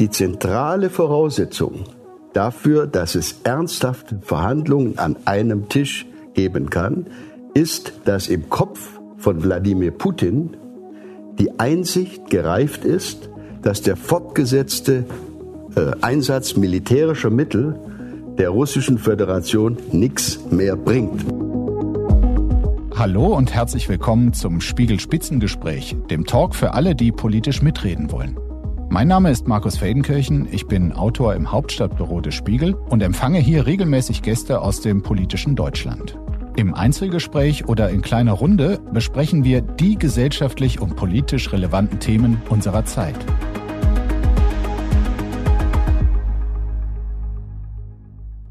Die zentrale Voraussetzung dafür, dass es ernsthafte Verhandlungen an einem Tisch geben kann, ist, dass im Kopf von Wladimir Putin die Einsicht gereift ist, dass der fortgesetzte äh, Einsatz militärischer Mittel der Russischen Föderation nichts mehr bringt. Hallo und herzlich willkommen zum Spiegel Spitzengespräch, dem Talk für alle, die politisch mitreden wollen. Mein Name ist Markus Feldenkirchen, ich bin Autor im Hauptstadtbüro des Spiegel und empfange hier regelmäßig Gäste aus dem politischen Deutschland. Im Einzelgespräch oder in kleiner Runde besprechen wir die gesellschaftlich und politisch relevanten Themen unserer Zeit.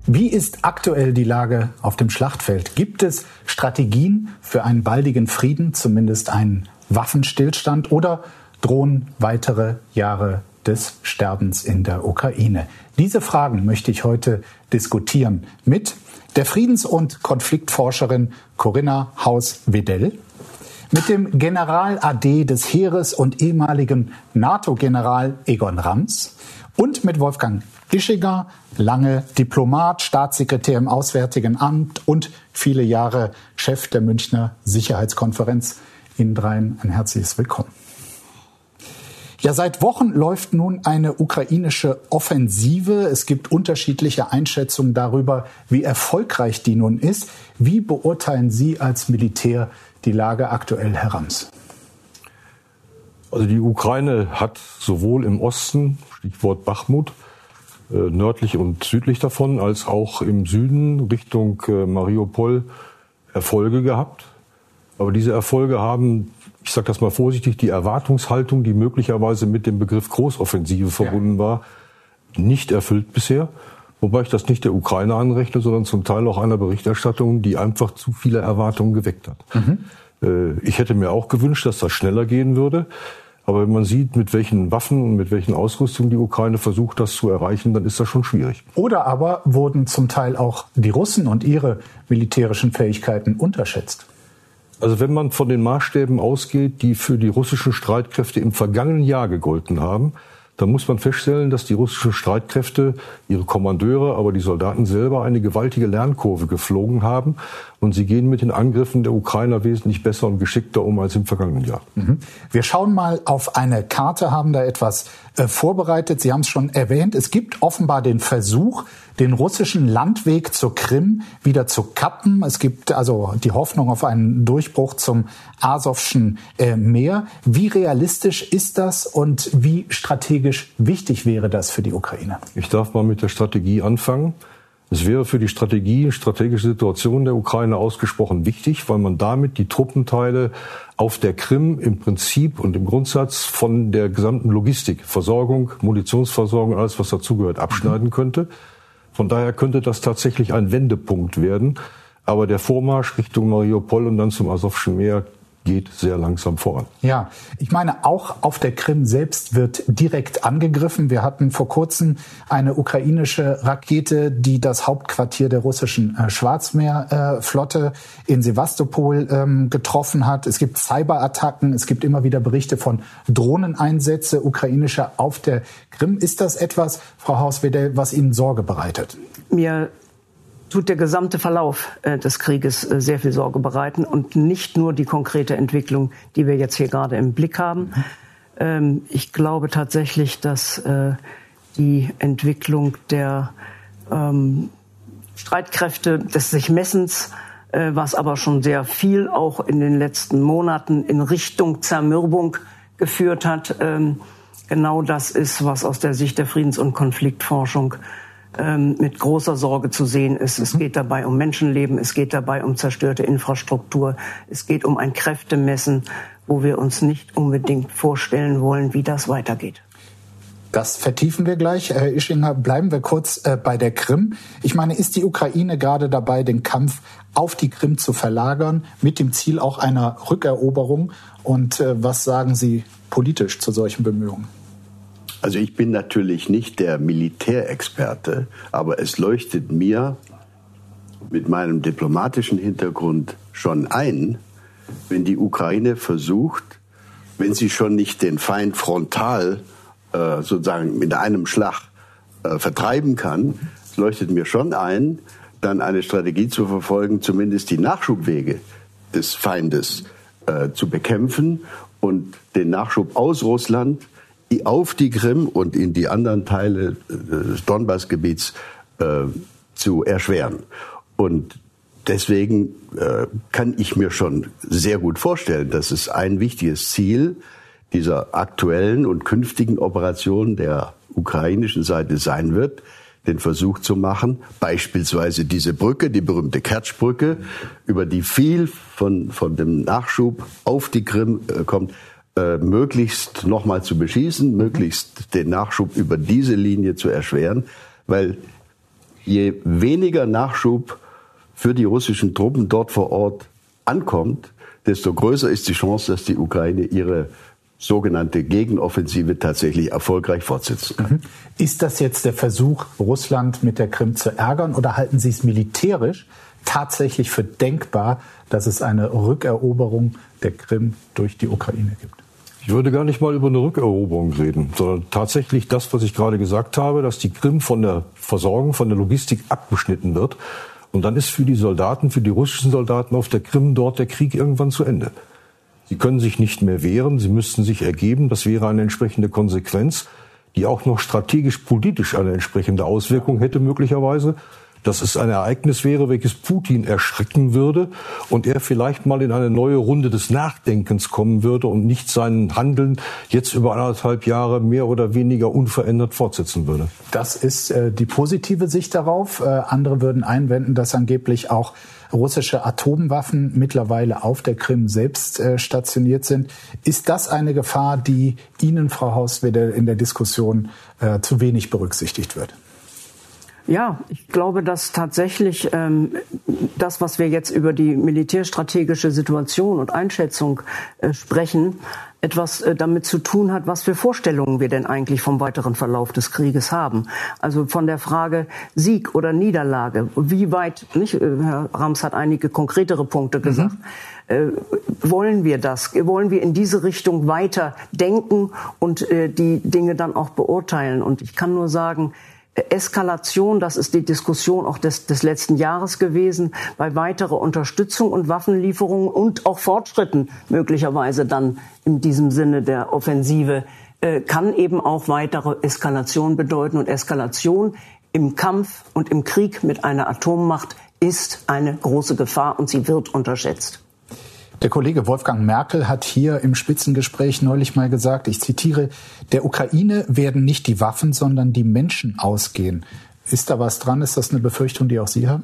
Wie ist aktuell die Lage auf dem Schlachtfeld? Gibt es Strategien für einen baldigen Frieden, zumindest einen Waffenstillstand oder drohen weitere Jahre des Sterbens in der Ukraine? Diese Fragen möchte ich heute diskutieren mit der Friedens- und Konfliktforscherin Corinna Haus-Wedell, mit dem General AD des Heeres und ehemaligen NATO-General Egon Rams und mit Wolfgang Ischiger, lange Diplomat, Staatssekretär im Auswärtigen Amt und viele Jahre Chef der Münchner Sicherheitskonferenz. Ihnen dreien ein herzliches Willkommen. Ja, seit Wochen läuft nun eine ukrainische Offensive. Es gibt unterschiedliche Einschätzungen darüber, wie erfolgreich die nun ist. Wie beurteilen Sie als Militär die Lage aktuell, Herr Rams? Also die Ukraine hat sowohl im Osten, Stichwort Bachmut, äh, nördlich und südlich davon, als auch im Süden Richtung äh, Mariupol Erfolge gehabt. Aber diese Erfolge haben, ich sage das mal vorsichtig, die Erwartungshaltung, die möglicherweise mit dem Begriff Großoffensive verbunden ja. war, nicht erfüllt bisher. Wobei ich das nicht der Ukraine anrechne, sondern zum Teil auch einer Berichterstattung, die einfach zu viele Erwartungen geweckt hat. Mhm. Äh, ich hätte mir auch gewünscht, dass das schneller gehen würde. Aber wenn man sieht, mit welchen Waffen und mit welchen Ausrüstungen die Ukraine versucht, das zu erreichen, dann ist das schon schwierig. Oder aber wurden zum Teil auch die Russen und ihre militärischen Fähigkeiten unterschätzt? Also wenn man von den Maßstäben ausgeht, die für die russischen Streitkräfte im vergangenen Jahr gegolten haben, dann muss man feststellen, dass die russischen Streitkräfte, ihre Kommandeure, aber die Soldaten selber eine gewaltige Lernkurve geflogen haben. Und sie gehen mit den Angriffen der Ukrainer wesentlich besser und geschickter um als im vergangenen Jahr. Mhm. Wir schauen mal auf eine Karte, haben da etwas äh, vorbereitet. Sie haben es schon erwähnt. Es gibt offenbar den Versuch, den russischen Landweg zur Krim wieder zu kappen. Es gibt also die Hoffnung auf einen Durchbruch zum Asowschen äh, Meer. Wie realistisch ist das und wie strategisch wichtig wäre das für die Ukraine? Ich darf mal mit der Strategie anfangen. Es wäre für die Strategie, strategische Situation der Ukraine ausgesprochen wichtig, weil man damit die Truppenteile auf der Krim im Prinzip und im Grundsatz von der gesamten Logistik, Versorgung, Munitionsversorgung, alles was dazugehört, abschneiden könnte. Von daher könnte das tatsächlich ein Wendepunkt werden. Aber der Vormarsch Richtung Mariupol und dann zum Asowschen Meer geht sehr langsam voran. Ja, ich meine, auch auf der Krim selbst wird direkt angegriffen. Wir hatten vor kurzem eine ukrainische Rakete, die das Hauptquartier der russischen äh, Schwarzmeerflotte äh, in Sevastopol ähm, getroffen hat. Es gibt Cyberattacken, es gibt immer wieder Berichte von Drohneneinsätze ukrainischer auf der Krim. Ist das etwas, Frau Hauswedel, was Ihnen Sorge bereitet? Mir tut der gesamte Verlauf äh, des Krieges äh, sehr viel Sorge bereiten und nicht nur die konkrete Entwicklung, die wir jetzt hier gerade im Blick haben. Ähm, ich glaube tatsächlich, dass äh, die Entwicklung der ähm, Streitkräfte des sich Messens, was aber schon sehr viel auch in den letzten Monaten in Richtung Zermürbung geführt hat, ähm, genau das ist, was aus der Sicht der Friedens- und Konfliktforschung ähm, mit großer Sorge zu sehen ist. Es mhm. geht dabei um Menschenleben, es geht dabei um zerstörte Infrastruktur, es geht um ein Kräftemessen, wo wir uns nicht unbedingt vorstellen wollen, wie das weitergeht. Das vertiefen wir gleich. Herr Ischinger, bleiben wir kurz äh, bei der Krim. Ich meine, ist die Ukraine gerade dabei, den Kampf auf die Krim zu verlagern, mit dem Ziel auch einer Rückeroberung? Und äh, was sagen Sie politisch zu solchen Bemühungen? Also ich bin natürlich nicht der Militärexperte, aber es leuchtet mir mit meinem diplomatischen Hintergrund schon ein, wenn die Ukraine versucht, wenn sie schon nicht den Feind frontal äh, sozusagen in einem Schlag äh, vertreiben kann, leuchtet mir schon ein, dann eine Strategie zu verfolgen, zumindest die Nachschubwege des Feindes äh, zu bekämpfen und den Nachschub aus Russland auf die Krim und in die anderen Teile äh, des Donbassgebiets äh, zu erschweren. Und deswegen äh, kann ich mir schon sehr gut vorstellen, dass es ein wichtiges Ziel dieser aktuellen und künftigen Operation der ukrainischen Seite sein wird, den Versuch zu machen, beispielsweise diese Brücke, die berühmte Kertschbrücke, über die viel von, von dem Nachschub auf die Krim äh, kommt, äh, möglichst nochmal zu beschießen, möglichst den Nachschub über diese Linie zu erschweren, weil je weniger Nachschub für die russischen Truppen dort vor Ort ankommt, desto größer ist die Chance, dass die Ukraine ihre sogenannte Gegenoffensive tatsächlich erfolgreich fortsetzen kann. Mhm. Ist das jetzt der Versuch, Russland mit der Krim zu ärgern oder halten Sie es militärisch tatsächlich für denkbar, dass es eine Rückeroberung der Krim durch die Ukraine gibt? Ich würde gar nicht mal über eine Rückeroberung reden, sondern tatsächlich das, was ich gerade gesagt habe, dass die Krim von der Versorgung, von der Logistik abgeschnitten wird. Und dann ist für die Soldaten, für die russischen Soldaten auf der Krim dort der Krieg irgendwann zu Ende. Sie können sich nicht mehr wehren, sie müssten sich ergeben. Das wäre eine entsprechende Konsequenz, die auch noch strategisch-politisch eine entsprechende Auswirkung hätte möglicherweise dass es ein Ereignis wäre, welches Putin erschrecken würde und er vielleicht mal in eine neue Runde des Nachdenkens kommen würde und nicht sein Handeln jetzt über anderthalb Jahre mehr oder weniger unverändert fortsetzen würde. Das ist äh, die positive Sicht darauf. Äh, andere würden einwenden, dass angeblich auch russische Atomwaffen mittlerweile auf der Krim selbst äh, stationiert sind. Ist das eine Gefahr, die Ihnen, Frau Hauswede, in der Diskussion äh, zu wenig berücksichtigt wird? Ja, ich glaube, dass tatsächlich ähm, das, was wir jetzt über die militärstrategische Situation und Einschätzung äh, sprechen, etwas äh, damit zu tun hat, was für Vorstellungen wir denn eigentlich vom weiteren Verlauf des Krieges haben. Also von der Frage Sieg oder Niederlage, wie weit, nicht, äh, Herr Rams hat einige konkretere Punkte gesagt, mhm. äh, wollen wir das? Wollen wir in diese Richtung weiter denken und äh, die Dinge dann auch beurteilen? Und ich kann nur sagen, Eskalation, das ist die Diskussion auch des, des letzten Jahres gewesen, bei weiterer Unterstützung und Waffenlieferungen und auch Fortschritten möglicherweise dann in diesem Sinne der Offensive äh, kann eben auch weitere Eskalation bedeuten. Und Eskalation im Kampf und im Krieg mit einer Atommacht ist eine große Gefahr und sie wird unterschätzt. Der Kollege Wolfgang Merkel hat hier im Spitzengespräch neulich mal gesagt, ich zitiere, der Ukraine werden nicht die Waffen, sondern die Menschen ausgehen. Ist da was dran? Ist das eine Befürchtung, die auch Sie haben?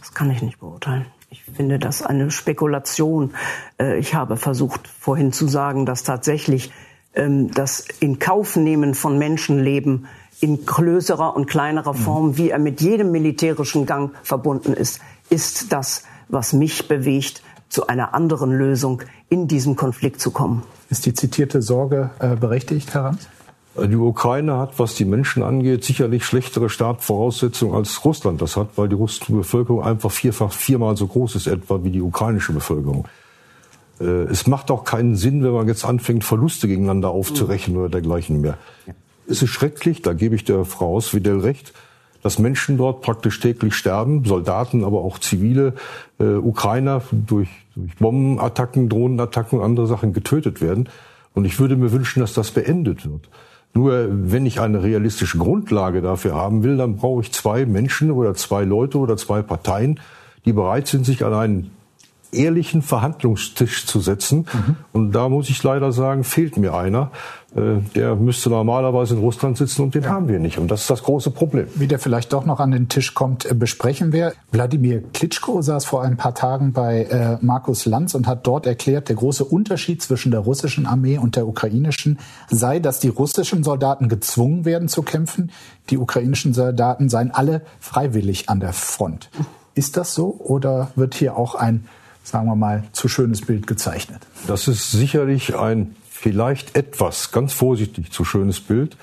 Das kann ich nicht beurteilen. Ich finde das eine Spekulation. Äh, ich habe versucht vorhin zu sagen, dass tatsächlich ähm, das in Kauf nehmen von Menschenleben in größerer und kleinerer Form, wie er mit jedem militärischen Gang verbunden ist, ist das, was mich bewegt, zu einer anderen Lösung in diesem Konflikt zu kommen. Ist die zitierte Sorge äh, berechtigt, Herr Rams? Die Ukraine hat, was die Menschen angeht, sicherlich schlechtere Startvoraussetzungen als Russland das hat, weil die russische Bevölkerung einfach vierfach, viermal so groß ist etwa wie die ukrainische Bevölkerung. Äh, es macht auch keinen Sinn, wenn man jetzt anfängt, Verluste gegeneinander aufzurechnen oder dergleichen mehr. Es ist schrecklich, da gebe ich der Frau Auswiedel recht dass Menschen dort praktisch täglich sterben, Soldaten, aber auch zivile äh, Ukrainer durch, durch Bombenattacken, Drohnenattacken und andere Sachen getötet werden. Und ich würde mir wünschen, dass das beendet wird. Nur wenn ich eine realistische Grundlage dafür haben will, dann brauche ich zwei Menschen oder zwei Leute oder zwei Parteien, die bereit sind, sich an einen ehrlichen Verhandlungstisch zu setzen. Mhm. Und da muss ich leider sagen, fehlt mir einer. Äh, der müsste normalerweise in Russland sitzen und den ja. haben wir nicht. Und das ist das große Problem. Wie der vielleicht doch noch an den Tisch kommt, äh, besprechen wir. Wladimir Klitschko saß vor ein paar Tagen bei äh, Markus Lanz und hat dort erklärt, der große Unterschied zwischen der russischen Armee und der ukrainischen sei, dass die russischen Soldaten gezwungen werden zu kämpfen. Die ukrainischen Soldaten seien alle freiwillig an der Front. Ist das so oder wird hier auch ein sagen wir mal, zu schönes Bild gezeichnet. Das ist sicherlich ein vielleicht etwas, ganz vorsichtig, zu schönes Bild.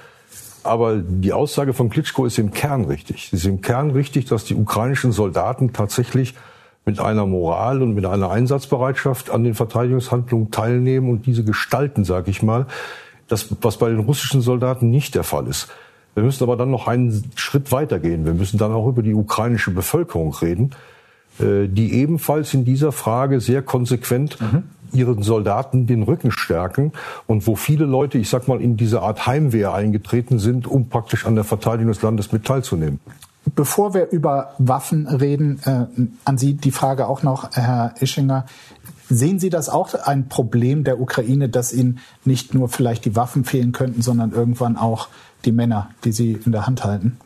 Aber die Aussage von Klitschko ist im Kern richtig. Es ist im Kern richtig, dass die ukrainischen Soldaten tatsächlich mit einer Moral und mit einer Einsatzbereitschaft an den Verteidigungshandlungen teilnehmen und diese gestalten, sage ich mal, Das, was bei den russischen Soldaten nicht der Fall ist. Wir müssen aber dann noch einen Schritt weitergehen. Wir müssen dann auch über die ukrainische Bevölkerung reden, äh, die ebenfalls in dieser Frage sehr konsequent mhm. Ihren Soldaten den Rücken stärken und wo viele Leute, ich sag mal, in diese Art Heimwehr eingetreten sind, um praktisch an der Verteidigung des Landes mit teilzunehmen. Bevor wir über Waffen reden, äh, an Sie die Frage auch noch, Herr Ischinger. Sehen Sie das auch ein Problem der Ukraine, dass Ihnen nicht nur vielleicht die Waffen fehlen könnten, sondern irgendwann auch die Männer, die Sie in der Hand halten?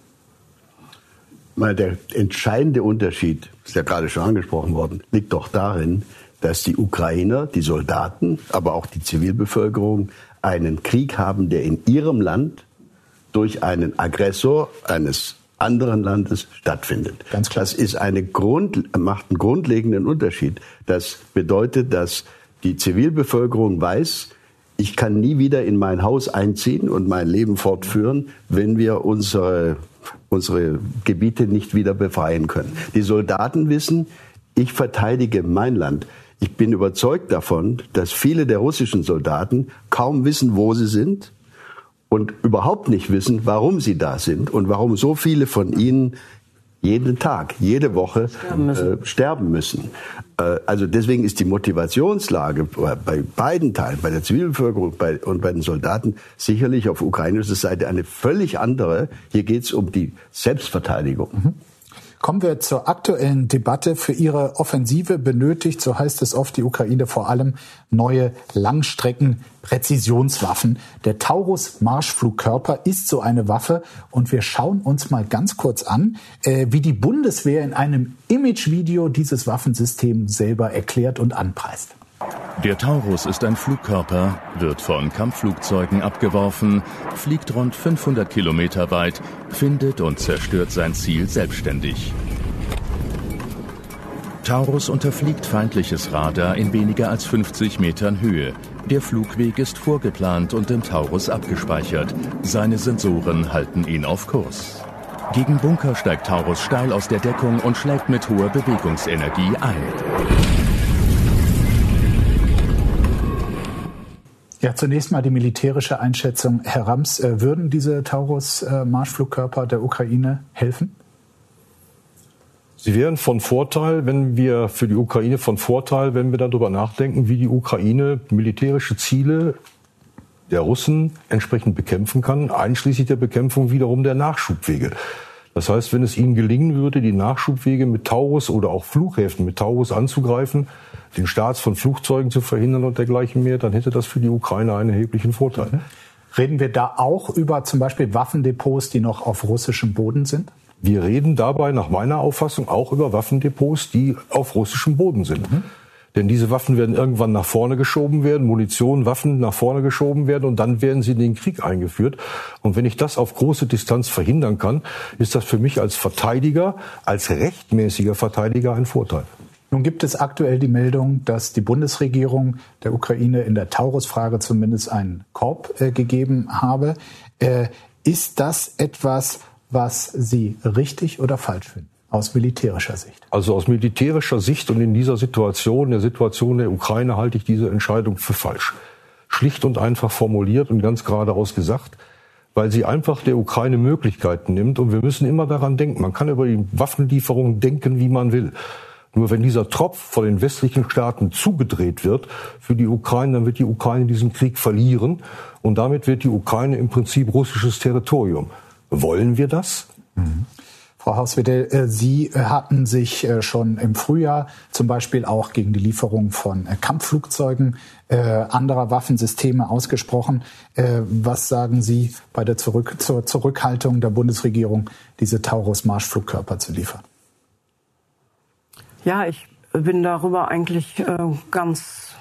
Der entscheidende Unterschied, ist ja gerade schon angesprochen worden, liegt doch darin, dass die Ukrainer, die Soldaten, aber auch die Zivilbevölkerung einen Krieg haben, der in ihrem Land durch einen Aggressor eines anderen Landes stattfindet. Ganz klar. Das ist eine Grund, macht einen grundlegenden Unterschied. Das bedeutet, dass die Zivilbevölkerung weiß, ich kann nie wieder in mein Haus einziehen und mein Leben fortführen, wenn wir unsere, unsere Gebiete nicht wieder befreien können. Die Soldaten wissen, ich verteidige mein Land. Ich bin überzeugt davon, dass viele der russischen Soldaten kaum wissen, wo sie sind und überhaupt nicht wissen, warum sie da sind und warum so viele von ihnen jeden Tag, jede Woche sterben müssen. Äh, sterben müssen. Äh, also deswegen ist die Motivationslage bei beiden Teilen, bei der Zivilbevölkerung bei, und bei den Soldaten, sicherlich auf ukrainischer Seite eine völlig andere. Hier geht es um die Selbstverteidigung. Mhm. Kommen wir zur aktuellen Debatte. Für ihre Offensive benötigt, so heißt es oft, die Ukraine vor allem neue Langstrecken-Präzisionswaffen. Der Taurus Marschflugkörper ist so eine Waffe und wir schauen uns mal ganz kurz an, äh, wie die Bundeswehr in einem Imagevideo dieses Waffensystem selber erklärt und anpreist. Der Taurus ist ein Flugkörper, wird von Kampfflugzeugen abgeworfen, fliegt rund 500 Kilometer weit, findet und zerstört sein Ziel selbstständig. Taurus unterfliegt feindliches Radar in weniger als 50 Metern Höhe. Der Flugweg ist vorgeplant und im Taurus abgespeichert. Seine Sensoren halten ihn auf Kurs. Gegen Bunker steigt Taurus steil aus der Deckung und schlägt mit hoher Bewegungsenergie ein. Ja, zunächst mal die militärische Einschätzung. Herr Rams, äh, würden diese Taurus-Marschflugkörper der Ukraine helfen? Sie wären von Vorteil, wenn wir für die Ukraine von Vorteil, wenn wir darüber nachdenken, wie die Ukraine militärische Ziele der Russen entsprechend bekämpfen kann, einschließlich der Bekämpfung wiederum der Nachschubwege. Das heißt, wenn es ihnen gelingen würde, die Nachschubwege mit Taurus oder auch Flughäfen mit Taurus anzugreifen, den Starts von Flugzeugen zu verhindern und dergleichen mehr, dann hätte das für die Ukraine einen erheblichen Vorteil. Mhm. Reden wir da auch über zum Beispiel Waffendepots, die noch auf russischem Boden sind? Wir reden dabei nach meiner Auffassung auch über Waffendepots, die auf russischem Boden sind. Mhm. Denn diese Waffen werden irgendwann nach vorne geschoben werden, Munition, Waffen nach vorne geschoben werden und dann werden sie in den Krieg eingeführt. Und wenn ich das auf große Distanz verhindern kann, ist das für mich als Verteidiger, als rechtmäßiger Verteidiger ein Vorteil. Nun gibt es aktuell die Meldung, dass die Bundesregierung der Ukraine in der Taurus-Frage zumindest einen Korb äh, gegeben habe. Äh, ist das etwas, was Sie richtig oder falsch finden? Aus militärischer Sicht. Also aus militärischer Sicht und in dieser Situation, der Situation der Ukraine, halte ich diese Entscheidung für falsch. Schlicht und einfach formuliert und ganz geradeaus gesagt, weil sie einfach der Ukraine Möglichkeiten nimmt. Und wir müssen immer daran denken, man kann über die Waffenlieferungen denken, wie man will. Nur wenn dieser Tropf von den westlichen Staaten zugedreht wird für die Ukraine, dann wird die Ukraine diesen Krieg verlieren und damit wird die Ukraine im Prinzip russisches Territorium. Wollen wir das? Mhm. Frau Hauswedel, äh, Sie äh, hatten sich äh, schon im Frühjahr zum Beispiel auch gegen die Lieferung von Kampfflugzeugen anderer Waffensysteme ausgesprochen. Was sagen Sie bei der Zurück zur Zurückhaltung der Bundesregierung, diese Taurus-Marschflugkörper zu liefern? Ja, ich bin darüber eigentlich äh, ganz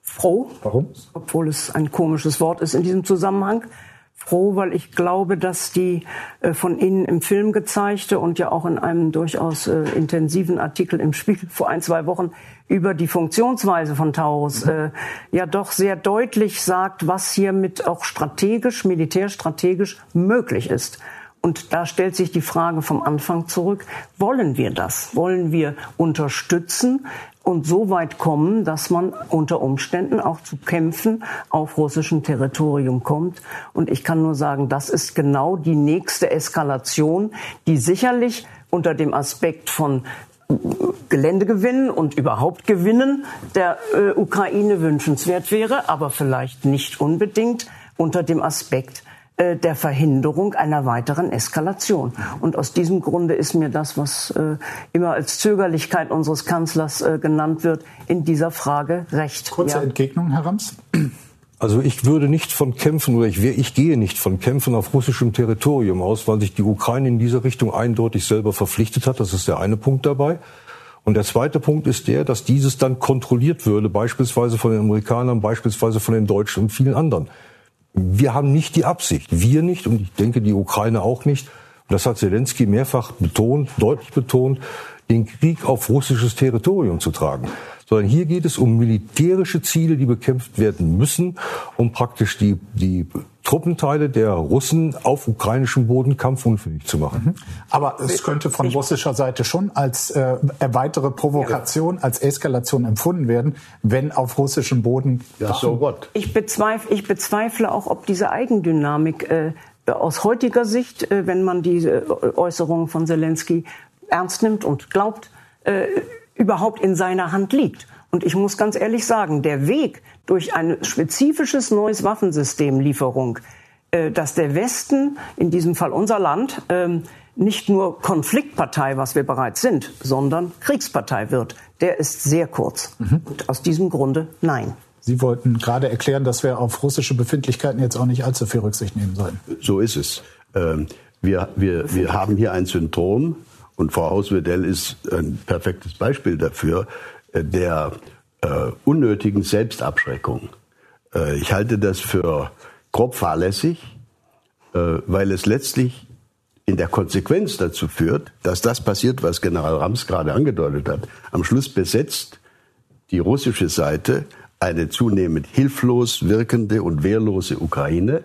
froh. Warum? Obwohl es ein komisches Wort ist in diesem Zusammenhang. Froh, weil ich glaube, dass die äh, von Ihnen im Film gezeigte und ja auch in einem durchaus äh, intensiven Artikel im Spiegel vor ein, zwei Wochen über die Funktionsweise von Taurus äh, ja doch sehr deutlich sagt, was hiermit auch strategisch, militärstrategisch möglich ist. Und da stellt sich die Frage vom Anfang zurück, wollen wir das? Wollen wir unterstützen und so weit kommen, dass man unter Umständen auch zu Kämpfen auf russischem Territorium kommt. Und ich kann nur sagen, das ist genau die nächste Eskalation, die sicherlich unter dem Aspekt von Geländegewinnen und überhaupt Gewinnen der äh, Ukraine wünschenswert wäre, aber vielleicht nicht unbedingt unter dem Aspekt äh, der Verhinderung einer weiteren Eskalation. Und aus diesem Grunde ist mir das, was äh, immer als Zögerlichkeit unseres Kanzlers äh, genannt wird, in dieser Frage recht. Kurze ja. Entgegnung, Herr Rams. Also ich würde nicht von Kämpfen oder ich, ich gehe nicht von Kämpfen auf russischem Territorium aus, weil sich die Ukraine in dieser Richtung eindeutig selber verpflichtet hat. Das ist der eine Punkt dabei. Und der zweite Punkt ist der, dass dieses dann kontrolliert würde, beispielsweise von den Amerikanern, beispielsweise von den Deutschen und vielen anderen. Wir haben nicht die Absicht, wir nicht und ich denke die Ukraine auch nicht, das hat Zelensky mehrfach betont, deutlich betont, den Krieg auf russisches Territorium zu tragen sondern hier geht es um militärische Ziele, die bekämpft werden müssen, um praktisch die, die Truppenteile der Russen auf ukrainischem Boden kampfunfähig zu machen. Mhm. Aber es könnte von russischer Seite schon als äh, weitere Provokation, als Eskalation empfunden werden, wenn auf russischem Boden. Ja, so what? Ich bezweifle, ich bezweifle auch, ob diese Eigendynamik äh, aus heutiger Sicht, äh, wenn man die äh, Äußerungen von Zelensky ernst nimmt und glaubt, äh, überhaupt in seiner Hand liegt. Und ich muss ganz ehrlich sagen, der Weg durch ein spezifisches neues Waffensystemlieferung, äh, dass der Westen, in diesem Fall unser Land, ähm, nicht nur Konfliktpartei, was wir bereits sind, sondern Kriegspartei wird, der ist sehr kurz. Mhm. Und aus diesem Grunde nein. Sie wollten gerade erklären, dass wir auf russische Befindlichkeiten jetzt auch nicht allzu viel Rücksicht nehmen sollen. So ist es. Ähm, wir, wir, wir haben hier ein Syndrom, und Frau Hauswedell ist ein perfektes Beispiel dafür, äh, der äh, unnötigen Selbstabschreckung. Äh, ich halte das für grob fahrlässig, äh, weil es letztlich in der Konsequenz dazu führt, dass das passiert, was General Rams gerade angedeutet hat. Am Schluss besetzt die russische Seite eine zunehmend hilflos wirkende und wehrlose Ukraine.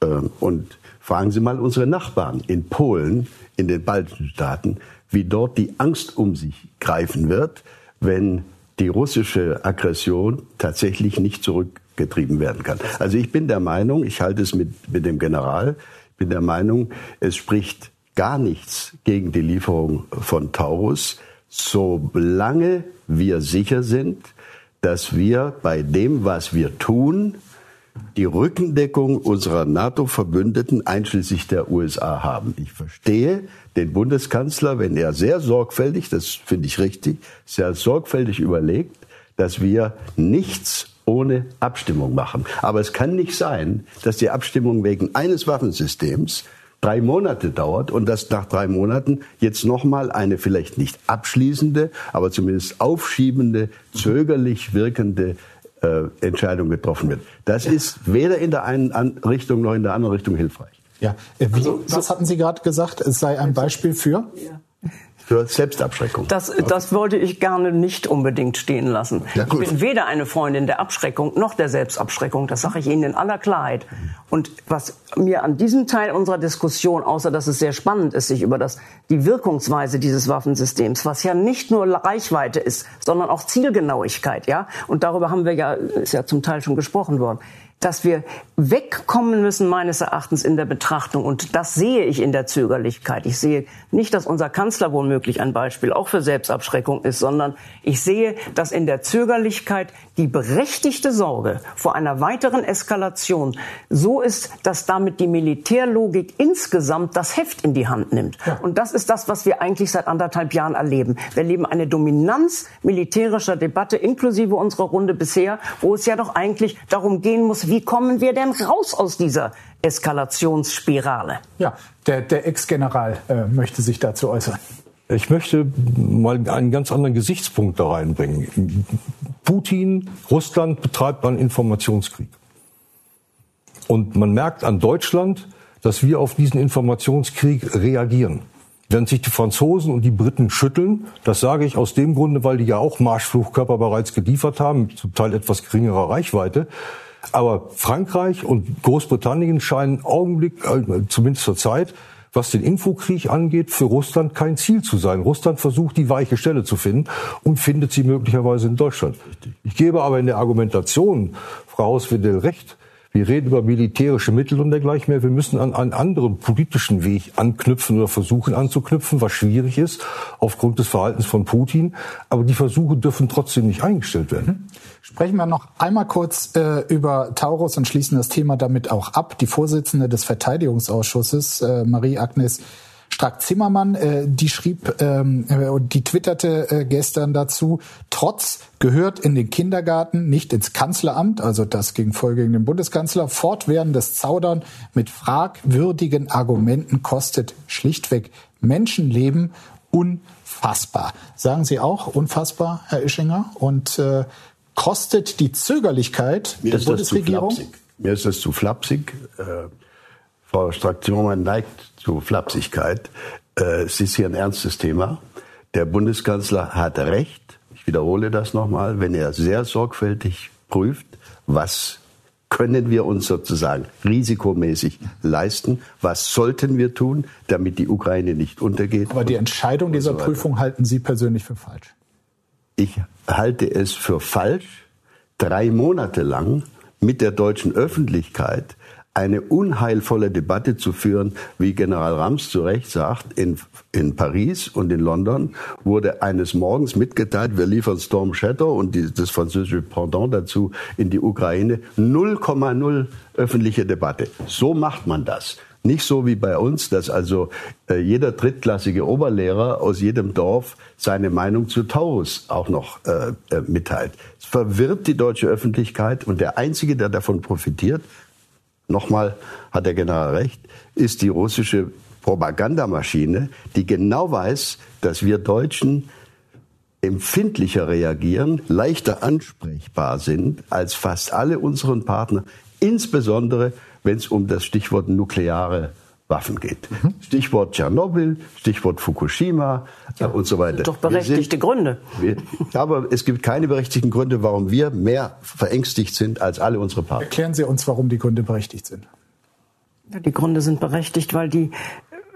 Äh, und fragen Sie mal unsere Nachbarn in Polen, in den baltischen Staaten, wie dort die Angst um sich greifen wird, wenn die russische Aggression tatsächlich nicht zurückgetrieben werden kann. Also ich bin der Meinung, ich halte es mit, mit dem General, ich bin der Meinung, es spricht gar nichts gegen die Lieferung von Taurus, solange wir sicher sind, dass wir bei dem, was wir tun, die Rückendeckung unserer NATO-Verbündeten einschließlich der USA haben. Ich verstehe den Bundeskanzler, wenn er sehr sorgfältig, das finde ich richtig, sehr sorgfältig überlegt, dass wir nichts ohne Abstimmung machen. Aber es kann nicht sein, dass die Abstimmung wegen eines Waffensystems drei Monate dauert und dass nach drei Monaten jetzt nochmal eine vielleicht nicht abschließende, aber zumindest aufschiebende, zögerlich wirkende äh, Entscheidung getroffen wird. Das ist weder in der einen Richtung noch in der anderen Richtung hilfreich. Ja, äh, wie, also, was hatten Sie gerade gesagt? Es sei ein Beispiel für? Ja für Selbstabschreckung. Das, das wollte ich gerne nicht unbedingt stehen lassen. Ja, ich bin weder eine Freundin der Abschreckung noch der Selbstabschreckung. Das sage ich Ihnen in aller Klarheit. Und was mir an diesem Teil unserer Diskussion, außer dass es sehr spannend ist, sich über das, die Wirkungsweise dieses Waffensystems, was ja nicht nur Reichweite ist, sondern auch Zielgenauigkeit, ja. Und darüber haben wir ja, ist ja zum Teil schon gesprochen worden dass wir wegkommen müssen, meines Erachtens, in der Betrachtung. Und das sehe ich in der Zögerlichkeit. Ich sehe nicht, dass unser Kanzler womöglich ein Beispiel auch für Selbstabschreckung ist, sondern ich sehe, dass in der Zögerlichkeit die berechtigte Sorge vor einer weiteren Eskalation so ist, dass damit die Militärlogik insgesamt das Heft in die Hand nimmt. Ja. Und das ist das, was wir eigentlich seit anderthalb Jahren erleben. Wir erleben eine Dominanz militärischer Debatte, inklusive unserer Runde bisher, wo es ja doch eigentlich darum gehen muss, wie kommen wir denn raus aus dieser Eskalationsspirale? Ja, der, der Ex-General äh, möchte sich dazu äußern. Ich möchte mal einen ganz anderen Gesichtspunkt da reinbringen. Putin, Russland betreibt einen Informationskrieg. Und man merkt an Deutschland, dass wir auf diesen Informationskrieg reagieren. Während sich die Franzosen und die Briten schütteln, das sage ich aus dem Grunde, weil die ja auch Marschflugkörper bereits geliefert haben, zum Teil etwas geringerer Reichweite, aber Frankreich und Großbritannien scheinen Augenblick, äh, zumindest zur Zeit, was den Infokrieg angeht, für Russland kein Ziel zu sein. Russland versucht, die weiche Stelle zu finden und findet sie möglicherweise in Deutschland. Ich gebe aber in der Argumentation Frau Hauswedel recht. Wir reden über militärische Mittel und dergleichen mehr. Wir müssen an einen anderen politischen Weg anknüpfen oder versuchen anzuknüpfen, was schwierig ist aufgrund des Verhaltens von Putin. Aber die Versuche dürfen trotzdem nicht eingestellt werden. Mhm. Sprechen wir noch einmal kurz äh, über Taurus und schließen das Thema damit auch ab. Die Vorsitzende des Verteidigungsausschusses, äh, Marie-Agnes Strack-Zimmermann, äh, die schrieb ähm, äh, die twitterte äh, gestern dazu, trotz gehört in den Kindergarten, nicht ins Kanzleramt, also das ging voll gegen den Bundeskanzler, fortwährendes Zaudern mit fragwürdigen Argumenten kostet schlichtweg Menschenleben unfassbar. Sagen Sie auch unfassbar, Herr Ischinger? Und äh, kostet die Zögerlichkeit Mir der Bundesregierung? Mir ist das zu flapsig. Äh, Frau Strack-Zimmermann neigt zu Flapsigkeit. Äh, es ist hier ein ernstes Thema. Der Bundeskanzler hat recht, ich wiederhole das nochmal, wenn er sehr sorgfältig prüft, was können wir uns sozusagen risikomäßig leisten? Was sollten wir tun, damit die Ukraine nicht untergeht? Aber die Entscheidung dieser so Prüfung halten Sie persönlich für falsch? Ich halte es für falsch, drei Monate lang mit der deutschen Öffentlichkeit eine unheilvolle Debatte zu führen, wie General Rams zu Recht sagt, in, in Paris und in London wurde eines Morgens mitgeteilt, wir liefern Storm Shadow und die, das französische Pendant dazu in die Ukraine. 0,0 öffentliche Debatte. So macht man das. Nicht so wie bei uns, dass also äh, jeder drittklassige Oberlehrer aus jedem Dorf seine Meinung zu Taurus auch noch äh, äh, mitteilt. Es verwirrt die deutsche Öffentlichkeit und der Einzige, der davon profitiert, nochmal hat der General recht, ist die russische Propagandamaschine, die genau weiß, dass wir Deutschen empfindlicher reagieren, leichter ansprechbar sind als fast alle unseren Partner, insbesondere wenn es um das Stichwort nukleare Waffen geht. Mhm. Stichwort Tschernobyl, Stichwort Fukushima ja, und so weiter. Doch berechtigte sind, Gründe. Wir, aber es gibt keine berechtigten Gründe, warum wir mehr verängstigt sind als alle unsere Partner. Erklären Sie uns, warum die Gründe berechtigt sind. Ja, die Gründe sind berechtigt, weil die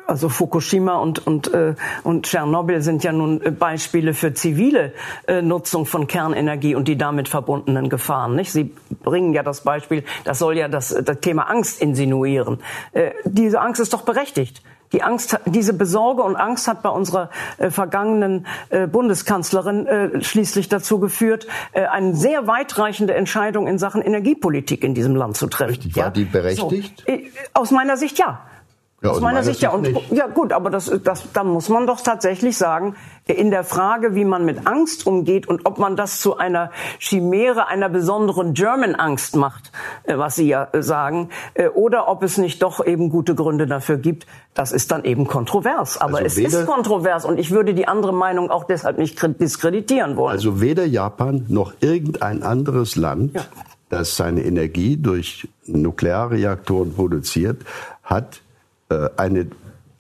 also Fukushima und, und, äh, und Tschernobyl sind ja nun äh, Beispiele für zivile äh, Nutzung von Kernenergie und die damit verbundenen Gefahren. Nicht? Sie bringen ja das Beispiel, das soll ja das, das Thema Angst insinuieren. Äh, diese Angst ist doch berechtigt. Die Angst, diese Besorge und Angst hat bei unserer äh, vergangenen äh, Bundeskanzlerin äh, schließlich dazu geführt, äh, eine sehr weitreichende Entscheidung in Sachen Energiepolitik in diesem Land zu treffen. Richtig. War die berechtigt? So, äh, aus meiner Sicht ja. Ja, aus meiner Sicht ja. Und, ja gut, aber das, das, da muss man doch tatsächlich sagen, in der Frage, wie man mit Angst umgeht und ob man das zu einer Chimäre, einer besonderen German-Angst macht, äh, was Sie ja äh, sagen, äh, oder ob es nicht doch eben gute Gründe dafür gibt, das ist dann eben kontrovers. Aber also es ist kontrovers und ich würde die andere Meinung auch deshalb nicht diskreditieren wollen. Also weder Japan noch irgendein anderes Land, ja. das seine Energie durch Nuklearreaktoren produziert, hat eine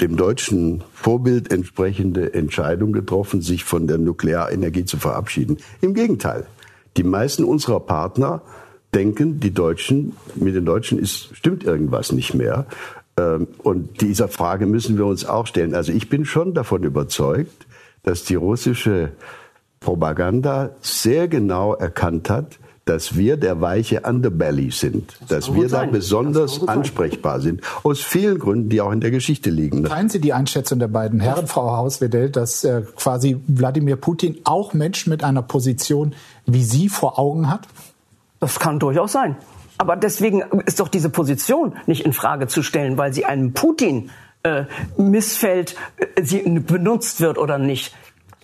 dem deutschen Vorbild entsprechende Entscheidung getroffen, sich von der Nuklearenergie zu verabschieden. Im Gegenteil, die meisten unserer Partner denken, die Deutschen, mit den Deutschen ist, stimmt irgendwas nicht mehr. Ähm, und dieser Frage müssen wir uns auch stellen. Also ich bin schon davon überzeugt, dass die russische Propaganda sehr genau erkannt hat, dass wir der weiche Underbelly sind, das dass wir da sein. besonders ansprechbar sind, aus vielen Gründen, die auch in der Geschichte liegen. Teilen Sie die Einschätzung der beiden Herren, Frau Hauswedel, dass äh, quasi Wladimir Putin auch Menschen mit einer Position wie Sie vor Augen hat? Das kann durchaus sein. Aber deswegen ist doch diese Position nicht in Frage zu stellen, weil sie einem Putin äh, missfällt, äh, sie benutzt wird oder nicht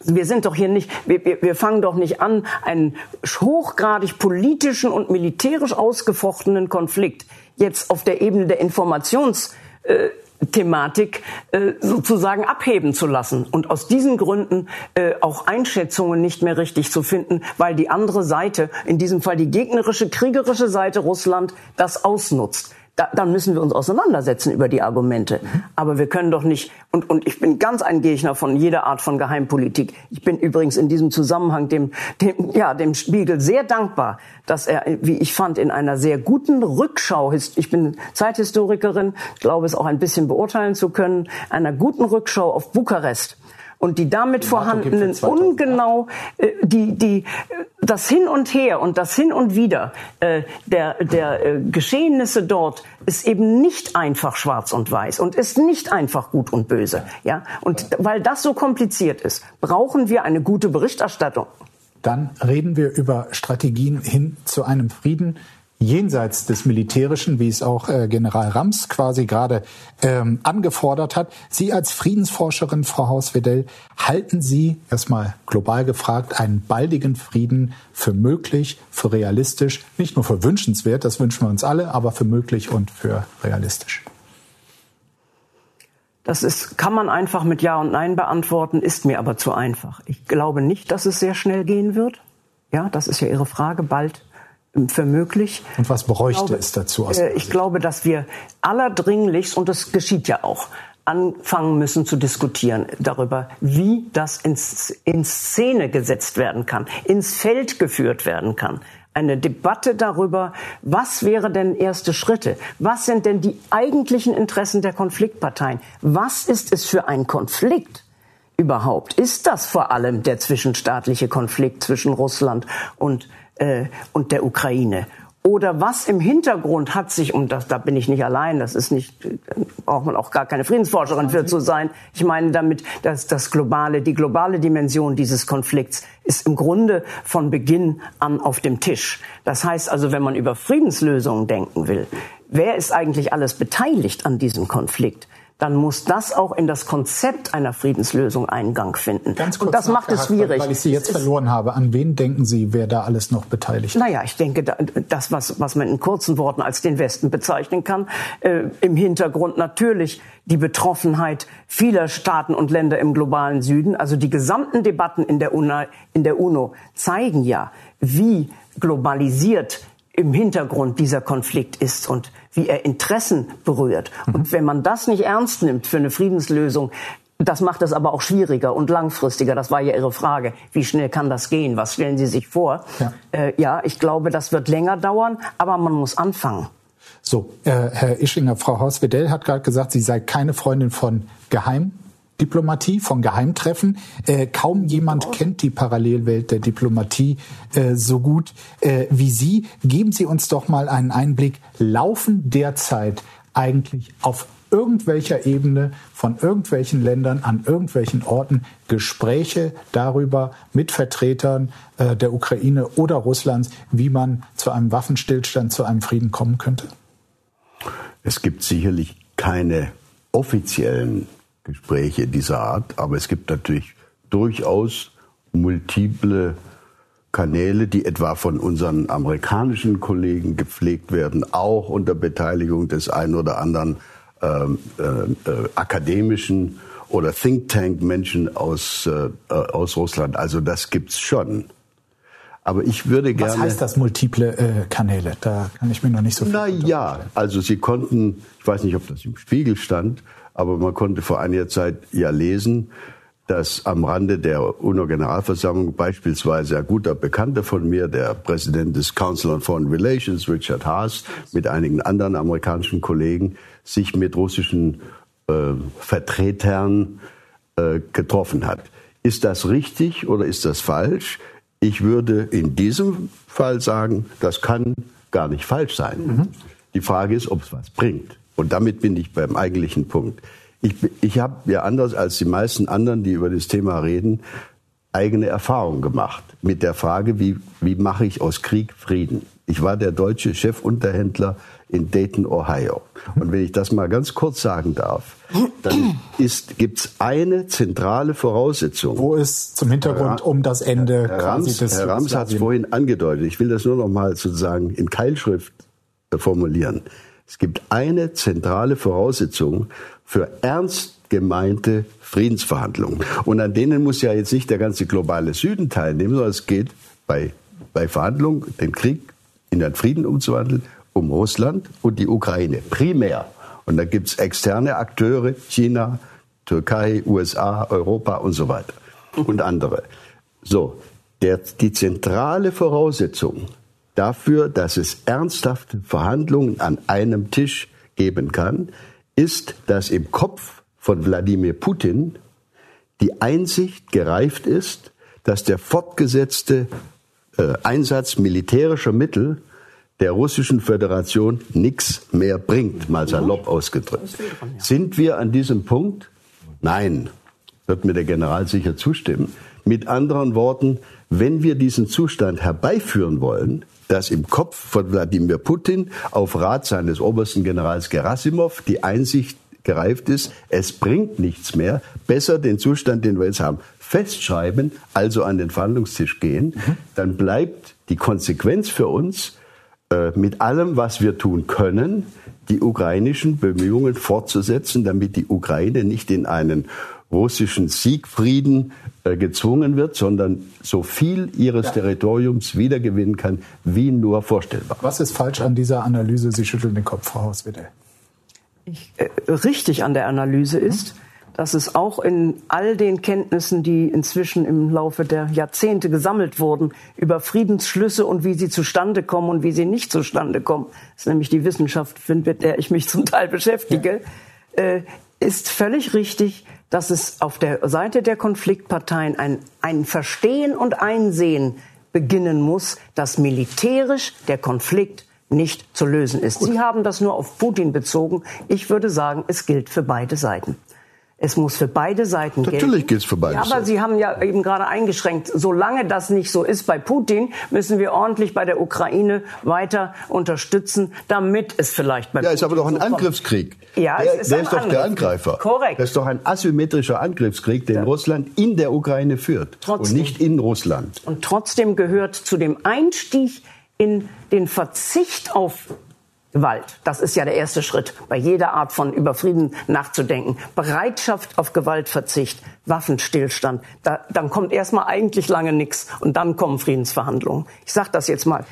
wir sind doch hier nicht, wir, wir fangen doch nicht an, einen hochgradig politischen und militärisch ausgefochtenen Konflikt jetzt auf der Ebene der Informationsthematik äh, sozusagen abheben zu lassen und aus diesen Gründen äh, auch Einschätzungen nicht mehr richtig zu finden, weil die andere Seite, in diesem Fall die gegnerische, kriegerische Seite Russland, das ausnutzt. Da, dann müssen wir uns auseinandersetzen über die Argumente. Aber wir können doch nicht, und, und ich bin ganz ein Gegner von jeder Art von Geheimpolitik. Ich bin übrigens in diesem Zusammenhang dem, dem, ja, dem Spiegel sehr dankbar, dass er, wie ich fand, in einer sehr guten Rückschau, ich bin Zeithistorikerin, glaube es auch ein bisschen beurteilen zu können, einer guten Rückschau auf Bukarest, und die damit vorhandenen ungenau äh, die die das hin und her und das hin und wieder äh, der der äh, Geschehnisse dort ist eben nicht einfach schwarz und weiß und ist nicht einfach gut und böse ja? Und weil das so kompliziert ist brauchen wir eine gute Berichterstattung. Dann reden wir über Strategien hin zu einem Frieden jenseits des Militärischen, wie es auch äh, General Rams quasi gerade ähm, angefordert hat. Sie als Friedensforscherin, Frau Hauswedell, halten Sie erstmal global gefragt einen baldigen Frieden für möglich, für realistisch, nicht nur für wünschenswert, das wünschen wir uns alle, aber für möglich und für realistisch? Das ist, kann man einfach mit Ja und Nein beantworten, ist mir aber zu einfach. Ich glaube nicht, dass es sehr schnell gehen wird. Ja, das ist ja Ihre Frage. Bald für möglich. Und was bräuchte glaube, es dazu? Aus äh, ich glaube, dass wir allerdringlichst, und das geschieht ja auch, anfangen müssen zu diskutieren darüber, wie das ins, in Szene gesetzt werden kann, ins Feld geführt werden kann. Eine Debatte darüber, was wäre denn erste Schritte? Was sind denn die eigentlichen Interessen der Konfliktparteien? Was ist es für ein Konflikt? Überhaupt ist das vor allem der zwischenstaatliche Konflikt zwischen Russland und äh, und der Ukraine. Oder was im Hintergrund hat sich, und das, da bin ich nicht allein, das ist nicht, braucht man auch gar keine Friedensforscherin für zu sein. Ich meine damit, dass das globale, die globale Dimension dieses Konflikts ist im Grunde von Beginn an auf dem Tisch. Das heißt also, wenn man über Friedenslösungen denken will, wer ist eigentlich alles beteiligt an diesem Konflikt? Dann muss das auch in das Konzept einer Friedenslösung Eingang finden. Ganz kurz Und das macht es schwierig. Weil ich Sie jetzt verloren habe. An wen denken Sie, wer da alles noch beteiligt ist? Naja, ich denke, das, was, was man in kurzen Worten als den Westen bezeichnen kann, äh, im Hintergrund natürlich die Betroffenheit vieler Staaten und Länder im globalen Süden. Also die gesamten Debatten in der UNO, in der UNO zeigen ja, wie globalisiert im Hintergrund dieser Konflikt ist und wie er Interessen berührt. Mhm. Und wenn man das nicht ernst nimmt für eine Friedenslösung, das macht es aber auch schwieriger und langfristiger. Das war ja Ihre Frage. Wie schnell kann das gehen? Was stellen Sie sich vor? Ja, äh, ja ich glaube, das wird länger dauern, aber man muss anfangen. So, äh, Herr Ischinger, Frau Haus-Wedell hat gerade gesagt, sie sei keine Freundin von Geheim Diplomatie, von Geheimtreffen. Äh, kaum jemand kennt die Parallelwelt der Diplomatie äh, so gut äh, wie Sie. Geben Sie uns doch mal einen Einblick. Laufen derzeit eigentlich auf irgendwelcher Ebene von irgendwelchen Ländern an irgendwelchen Orten Gespräche darüber mit Vertretern äh, der Ukraine oder Russlands, wie man zu einem Waffenstillstand, zu einem Frieden kommen könnte? Es gibt sicherlich keine offiziellen Gespräche dieser Art. Aber es gibt natürlich durchaus multiple Kanäle, die etwa von unseren amerikanischen Kollegen gepflegt werden, auch unter Beteiligung des einen oder anderen ähm, äh, äh, akademischen oder Think Tank Menschen aus, äh, aus Russland. Also das gibt's schon. Aber ich würde gerne. Was heißt das multiple äh, Kanäle? Da kann ich mir noch nicht so viel. Na ja, also Sie konnten, ich weiß nicht, ob das im Spiegel stand, aber man konnte vor einiger Zeit ja lesen, dass am Rande der UNO-Generalversammlung beispielsweise ein guter Bekannter von mir, der Präsident des Council on Foreign Relations, Richard Haas, mit einigen anderen amerikanischen Kollegen sich mit russischen äh, Vertretern äh, getroffen hat. Ist das richtig oder ist das falsch? Ich würde in diesem Fall sagen, das kann gar nicht falsch sein. Mhm. Die Frage ist, ob es was bringt. Und damit bin ich beim eigentlichen Punkt. Ich, ich habe ja anders als die meisten anderen, die über das Thema reden, eigene Erfahrungen gemacht mit der Frage, wie, wie mache ich aus Krieg Frieden. Ich war der deutsche Chefunterhändler in Dayton, Ohio. Und wenn ich das mal ganz kurz sagen darf, dann gibt es eine zentrale Voraussetzung. Wo ist zum Hintergrund um das Ende Herr Rams, Herr Rams hat es vorhin angedeutet. Ich will das nur noch mal sozusagen in Keilschrift formulieren. Es gibt eine zentrale Voraussetzung für ernst gemeinte Friedensverhandlungen. Und an denen muss ja jetzt nicht der ganze globale Süden teilnehmen, sondern es geht bei, bei Verhandlungen, den Krieg in einen Frieden umzuwandeln, um Russland und die Ukraine, primär. Und da gibt es externe Akteure, China, Türkei, USA, Europa und so weiter und andere. So, der, die zentrale Voraussetzung dafür, dass es ernsthafte Verhandlungen an einem Tisch geben kann, ist, dass im Kopf von Wladimir Putin die Einsicht gereift ist, dass der fortgesetzte äh, Einsatz militärischer Mittel der russischen Föderation nichts mehr bringt, mal salopp ausgedrückt. Sind wir an diesem Punkt? Nein, wird mir der General sicher zustimmen. Mit anderen Worten, wenn wir diesen Zustand herbeiführen wollen, dass im Kopf von Wladimir Putin auf Rat seines obersten Generals Gerasimov die Einsicht gereift ist, es bringt nichts mehr, besser den Zustand, den wir jetzt haben, festschreiben, also an den Verhandlungstisch gehen, mhm. dann bleibt die Konsequenz für uns, äh, mit allem, was wir tun können, die ukrainischen Bemühungen fortzusetzen, damit die Ukraine nicht in einen russischen Siegfrieden äh, gezwungen wird, sondern so viel ihres ja. Territoriums wiedergewinnen kann, wie nur vorstellbar. Was ist falsch an dieser Analyse? Sie schütteln den Kopf, Frau Haus, bitte. Ich, äh, richtig an der Analyse ist, hm? dass es auch in all den Kenntnissen, die inzwischen im Laufe der Jahrzehnte gesammelt wurden, über Friedensschlüsse und wie sie zustande kommen und wie sie nicht zustande kommen, das ist nämlich die Wissenschaft, mit der ich mich zum Teil beschäftige, äh, ist völlig richtig, dass es auf der Seite der Konfliktparteien ein, ein Verstehen und Einsehen beginnen muss, dass militärisch der Konflikt nicht zu lösen ist. Gut. Sie haben das nur auf Putin bezogen. Ich würde sagen, es gilt für beide Seiten. Es muss für beide Seiten gelten. Natürlich gilt es für beide ja, Seiten. Aber Sie haben ja eben gerade eingeschränkt, solange das nicht so ist bei Putin, müssen wir ordentlich bei der Ukraine weiter unterstützen, damit es vielleicht bei Ja, Putin ist aber doch ein so Angriffskrieg. Ja, der, es ist, der ist doch der Angreifer. Korrekt. Das ist doch ein asymmetrischer Angriffskrieg, den ja. Russland in der Ukraine führt trotzdem. und nicht in Russland. Und trotzdem gehört zu dem Einstieg in den Verzicht auf Gewalt. Das ist ja der erste Schritt, bei jeder Art von über Frieden nachzudenken. Bereitschaft auf Gewaltverzicht, Waffenstillstand. Da, dann kommt erstmal eigentlich lange nichts und dann kommen Friedensverhandlungen. Ich sage das jetzt mal.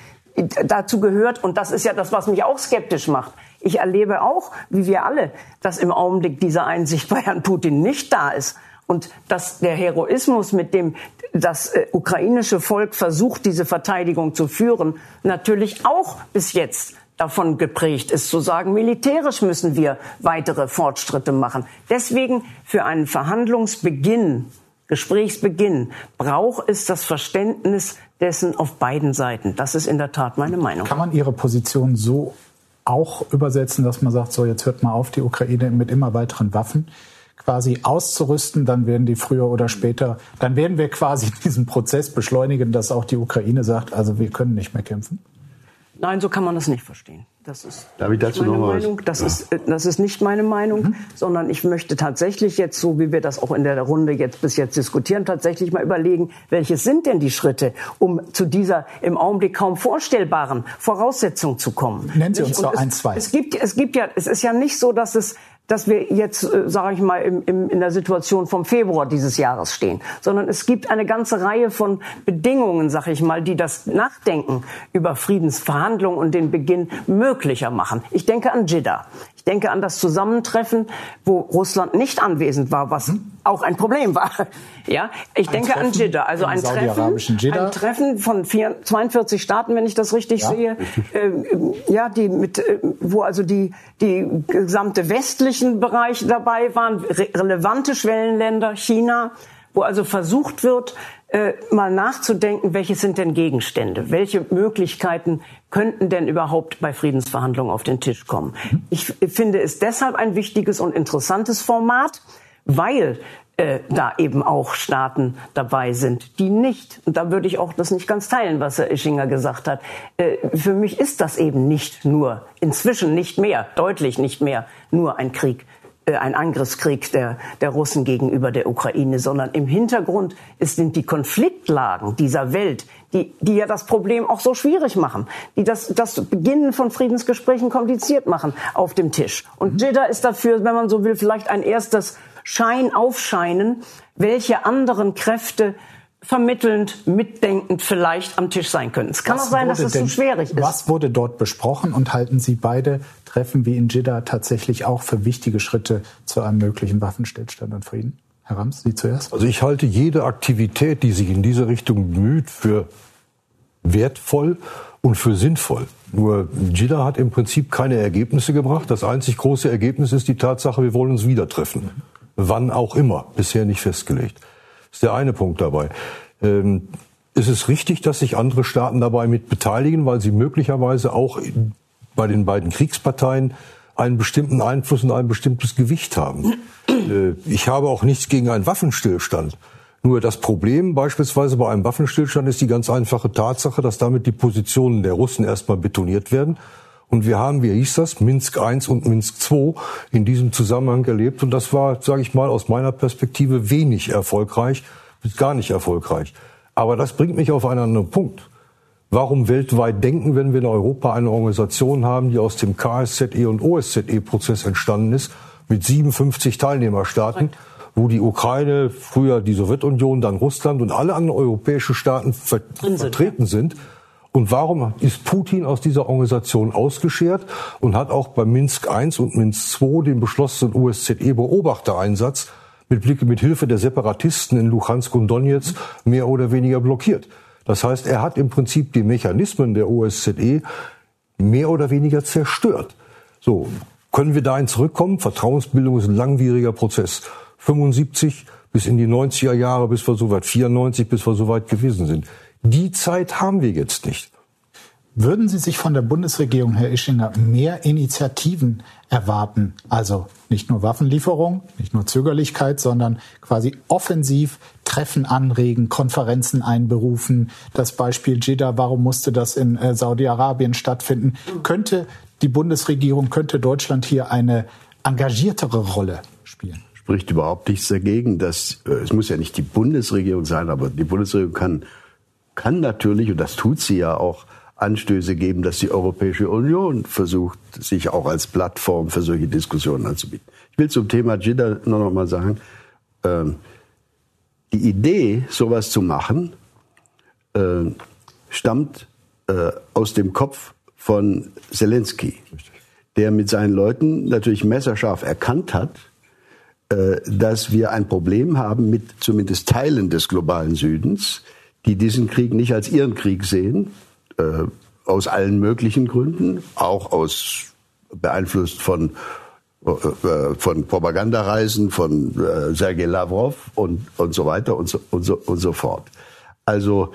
Dazu gehört, und das ist ja das, was mich auch skeptisch macht, ich erlebe auch, wie wir alle, dass im Augenblick diese Einsicht bei Herrn Putin nicht da ist. Und dass der Heroismus, mit dem das äh, ukrainische Volk versucht, diese Verteidigung zu führen, natürlich auch bis jetzt davon geprägt ist, zu sagen, militärisch müssen wir weitere Fortschritte machen. Deswegen für einen Verhandlungsbeginn, Gesprächsbeginn, braucht es das Verständnis dessen auf beiden Seiten. Das ist in der Tat meine Meinung. Kann man Ihre Position so auch übersetzen, dass man sagt, so jetzt hört mal auf, die Ukraine mit immer weiteren Waffen quasi auszurüsten, dann werden die früher oder später, dann werden wir quasi diesen Prozess beschleunigen, dass auch die Ukraine sagt, also wir können nicht mehr kämpfen? Nein, so kann man das nicht verstehen. Das ist Darf ich dazu meine noch Meinung. Das, ja. ist, äh, das ist nicht meine Meinung, mhm. sondern ich möchte tatsächlich jetzt, so wie wir das auch in der Runde jetzt bis jetzt diskutieren, tatsächlich mal überlegen, welche sind denn die Schritte, um zu dieser im Augenblick kaum vorstellbaren Voraussetzung zu kommen. Nennen Sie uns doch ein, zwei. Es gibt, es gibt ja, es ist ja nicht so, dass es dass wir jetzt, äh, sage ich mal, im, im, in der Situation vom Februar dieses Jahres stehen, sondern es gibt eine ganze Reihe von Bedingungen, sage ich mal, die das Nachdenken über Friedensverhandlungen und den Beginn möglicher machen. Ich denke an Jeddah denke an das Zusammentreffen, wo Russland nicht anwesend war, was hm? auch ein Problem war. Ja, ich ein denke Treffen an Jeddah, also ein Treffen, Jeddah. ein Treffen von vier, 42 Staaten, wenn ich das richtig ja, sehe. Äh, ja, die mit, äh, wo also die die gesamte westlichen Bereiche dabei waren, re relevante Schwellenländer, China, wo also versucht wird, äh, mal nachzudenken, welche sind denn Gegenstände, welche Möglichkeiten könnten denn überhaupt bei Friedensverhandlungen auf den Tisch kommen. Ich finde es deshalb ein wichtiges und interessantes Format, weil äh, da eben auch Staaten dabei sind, die nicht, und da würde ich auch das nicht ganz teilen, was Herr Ischinger gesagt hat, äh, für mich ist das eben nicht nur, inzwischen nicht mehr, deutlich nicht mehr, nur ein Krieg ein Angriffskrieg der, der Russen gegenüber der Ukraine, sondern im Hintergrund sind die Konfliktlagen dieser Welt, die, die ja das Problem auch so schwierig machen, die das, das Beginnen von Friedensgesprächen kompliziert machen auf dem Tisch. Und mhm. Jeddah ist dafür, wenn man so will, vielleicht ein erstes Schein aufscheinen, welche anderen Kräfte vermittelnd, mitdenkend vielleicht am Tisch sein können. Es kann was auch sein, dass es denn, zu schwierig ist. Was wurde dort besprochen und halten Sie beide Treffen wie in Jeddah tatsächlich auch für wichtige Schritte zu einem möglichen Waffenstillstand und Frieden? Herr Rams, Sie zuerst. Also ich halte jede Aktivität, die sich in diese Richtung bemüht, für wertvoll und für sinnvoll. Nur Jeddah hat im Prinzip keine Ergebnisse gebracht. Das einzig große Ergebnis ist die Tatsache, wir wollen uns wieder treffen. Wann auch immer, bisher nicht festgelegt. Das ist der eine Punkt dabei. Ähm, ist es richtig, dass sich andere Staaten dabei mit beteiligen, weil sie möglicherweise auch bei den beiden Kriegsparteien einen bestimmten Einfluss und ein bestimmtes Gewicht haben? Äh, ich habe auch nichts gegen einen Waffenstillstand. Nur das Problem beispielsweise bei einem Waffenstillstand ist die ganz einfache Tatsache, dass damit die Positionen der Russen erstmal betoniert werden. Und wir haben, wie hieß das, Minsk I und Minsk II in diesem Zusammenhang erlebt. Und das war, sage ich mal, aus meiner Perspektive wenig erfolgreich gar nicht erfolgreich. Aber das bringt mich auf einen anderen Punkt. Warum weltweit denken, wenn wir in Europa eine Organisation haben, die aus dem KSZE und OSZE-Prozess entstanden ist, mit 57 Teilnehmerstaaten, wo die Ukraine, früher die Sowjetunion, dann Russland und alle anderen europäischen Staaten ver sind, vertreten ja. sind. Und warum ist Putin aus dieser Organisation ausgeschert und hat auch bei Minsk I und Minsk II den beschlossenen OSZE-Beobachtereinsatz mit Blick mit Hilfe der Separatisten in Luhansk und Donetsk mehr oder weniger blockiert? Das heißt, er hat im Prinzip die Mechanismen der OSZE mehr oder weniger zerstört. So, können wir dahin zurückkommen? Vertrauensbildung ist ein langwieriger Prozess. 75 bis in die 90er Jahre, bis wir soweit 94, bis wir soweit gewesen sind. Die Zeit haben wir jetzt nicht. Würden Sie sich von der Bundesregierung, Herr Ischinger, mehr Initiativen erwarten? Also nicht nur Waffenlieferung, nicht nur Zögerlichkeit, sondern quasi offensiv Treffen anregen, Konferenzen einberufen. Das Beispiel Jeddah, warum musste das in äh, Saudi-Arabien stattfinden? Könnte die Bundesregierung, könnte Deutschland hier eine engagiertere Rolle spielen? spricht überhaupt nichts dagegen. Dass, äh, es muss ja nicht die Bundesregierung sein, aber die Bundesregierung kann, kann natürlich, und das tut sie ja auch, Anstöße geben, dass die Europäische Union versucht, sich auch als Plattform für solche Diskussionen anzubieten. Ich will zum Thema Jeddah nur noch mal sagen, ähm, die Idee, sowas zu machen, äh, stammt äh, aus dem Kopf von Zelensky, der mit seinen Leuten natürlich messerscharf erkannt hat, äh, dass wir ein Problem haben mit zumindest Teilen des globalen Südens, die diesen Krieg nicht als ihren Krieg sehen, äh, aus allen möglichen Gründen, auch aus beeinflusst von von Propagandareisen von Sergei Lavrov und, und so weiter und so, und, so, und so fort. Also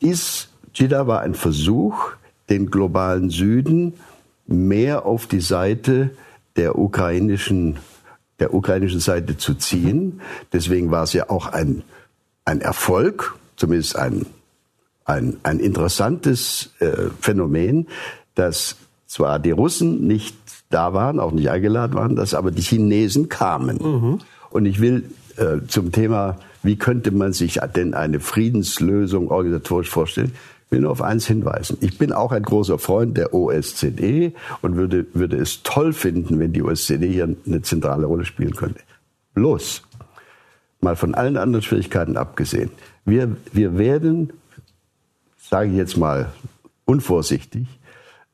ist Jeddah war ein Versuch, den globalen Süden mehr auf die Seite der ukrainischen der ukrainischen Seite zu ziehen. Deswegen war es ja auch ein, ein Erfolg, zumindest ein, ein, ein interessantes äh, Phänomen, dass zwar die Russen nicht da waren, auch nicht eingeladen waren, dass aber die Chinesen kamen. Mhm. Und ich will äh, zum Thema, wie könnte man sich denn eine Friedenslösung organisatorisch vorstellen, will nur auf eins hinweisen. Ich bin auch ein großer Freund der OSZE und würde, würde es toll finden, wenn die OSZE hier eine zentrale Rolle spielen könnte. Bloß, mal von allen anderen Schwierigkeiten abgesehen, wir, wir werden, sage ich jetzt mal unvorsichtig,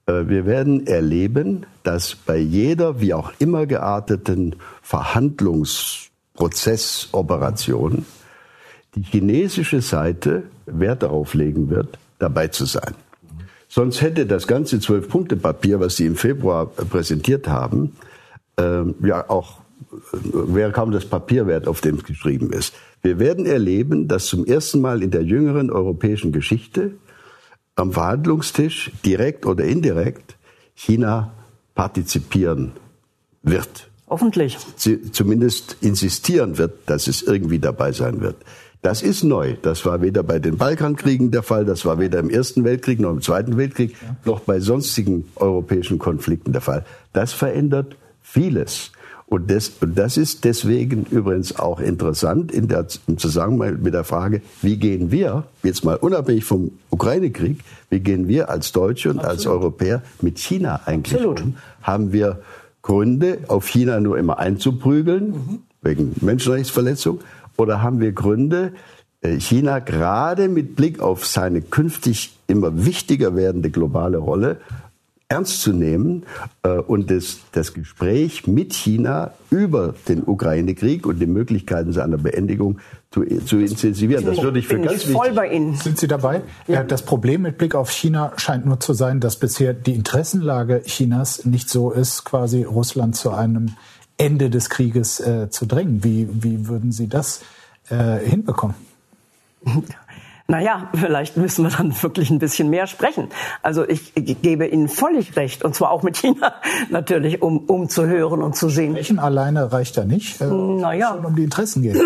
wir werden erleben, dass bei jeder wie auch immer gearteten Verhandlungsprozessoperation die chinesische Seite Wert darauf legen wird, dabei zu sein. Sonst hätte das ganze Zwölf-Punkte-Papier, was Sie im Februar präsentiert haben, ähm, ja auch äh, wäre kaum das Papier wert, auf dem es geschrieben ist. Wir werden erleben, dass zum ersten Mal in der jüngeren europäischen Geschichte am Verhandlungstisch direkt oder indirekt China partizipieren wird. Hoffentlich. Sie zumindest insistieren wird, dass es irgendwie dabei sein wird. Das ist neu. Das war weder bei den Balkankriegen der Fall, das war weder im Ersten Weltkrieg noch im Zweiten Weltkrieg, noch bei sonstigen europäischen Konflikten der Fall. Das verändert vieles. Und das, und das ist deswegen übrigens auch interessant in der, im Zusammenhang mit der Frage, wie gehen wir, jetzt mal unabhängig vom Ukraine-Krieg, wie gehen wir als Deutsche und Absolut. als Europäer mit China eigentlich Absolut. um? Haben wir Gründe, auf China nur immer einzuprügeln, mhm. wegen Menschenrechtsverletzung? Oder haben wir Gründe, äh, China gerade mit Blick auf seine künftig immer wichtiger werdende globale Rolle ernst zu nehmen äh, und das, das Gespräch mit China über den Ukraine-Krieg und die Möglichkeiten seiner Beendigung zu, zu intensivieren. Das würde ich für Bin ganz ich voll wichtig. bei Ihnen. Sind Sie dabei? Ja. Das Problem mit Blick auf China scheint nur zu sein, dass bisher die Interessenlage Chinas nicht so ist, quasi Russland zu einem Ende des Krieges äh, zu drängen. Wie, wie würden Sie das äh, hinbekommen? Naja, vielleicht müssen wir dann wirklich ein bisschen mehr sprechen. Also ich, gebe Ihnen völlig recht, und zwar auch mit China natürlich, um, um zu hören und zu sehen. Sprechen alleine reicht ja nicht, äh, naja. um die Interessen geht.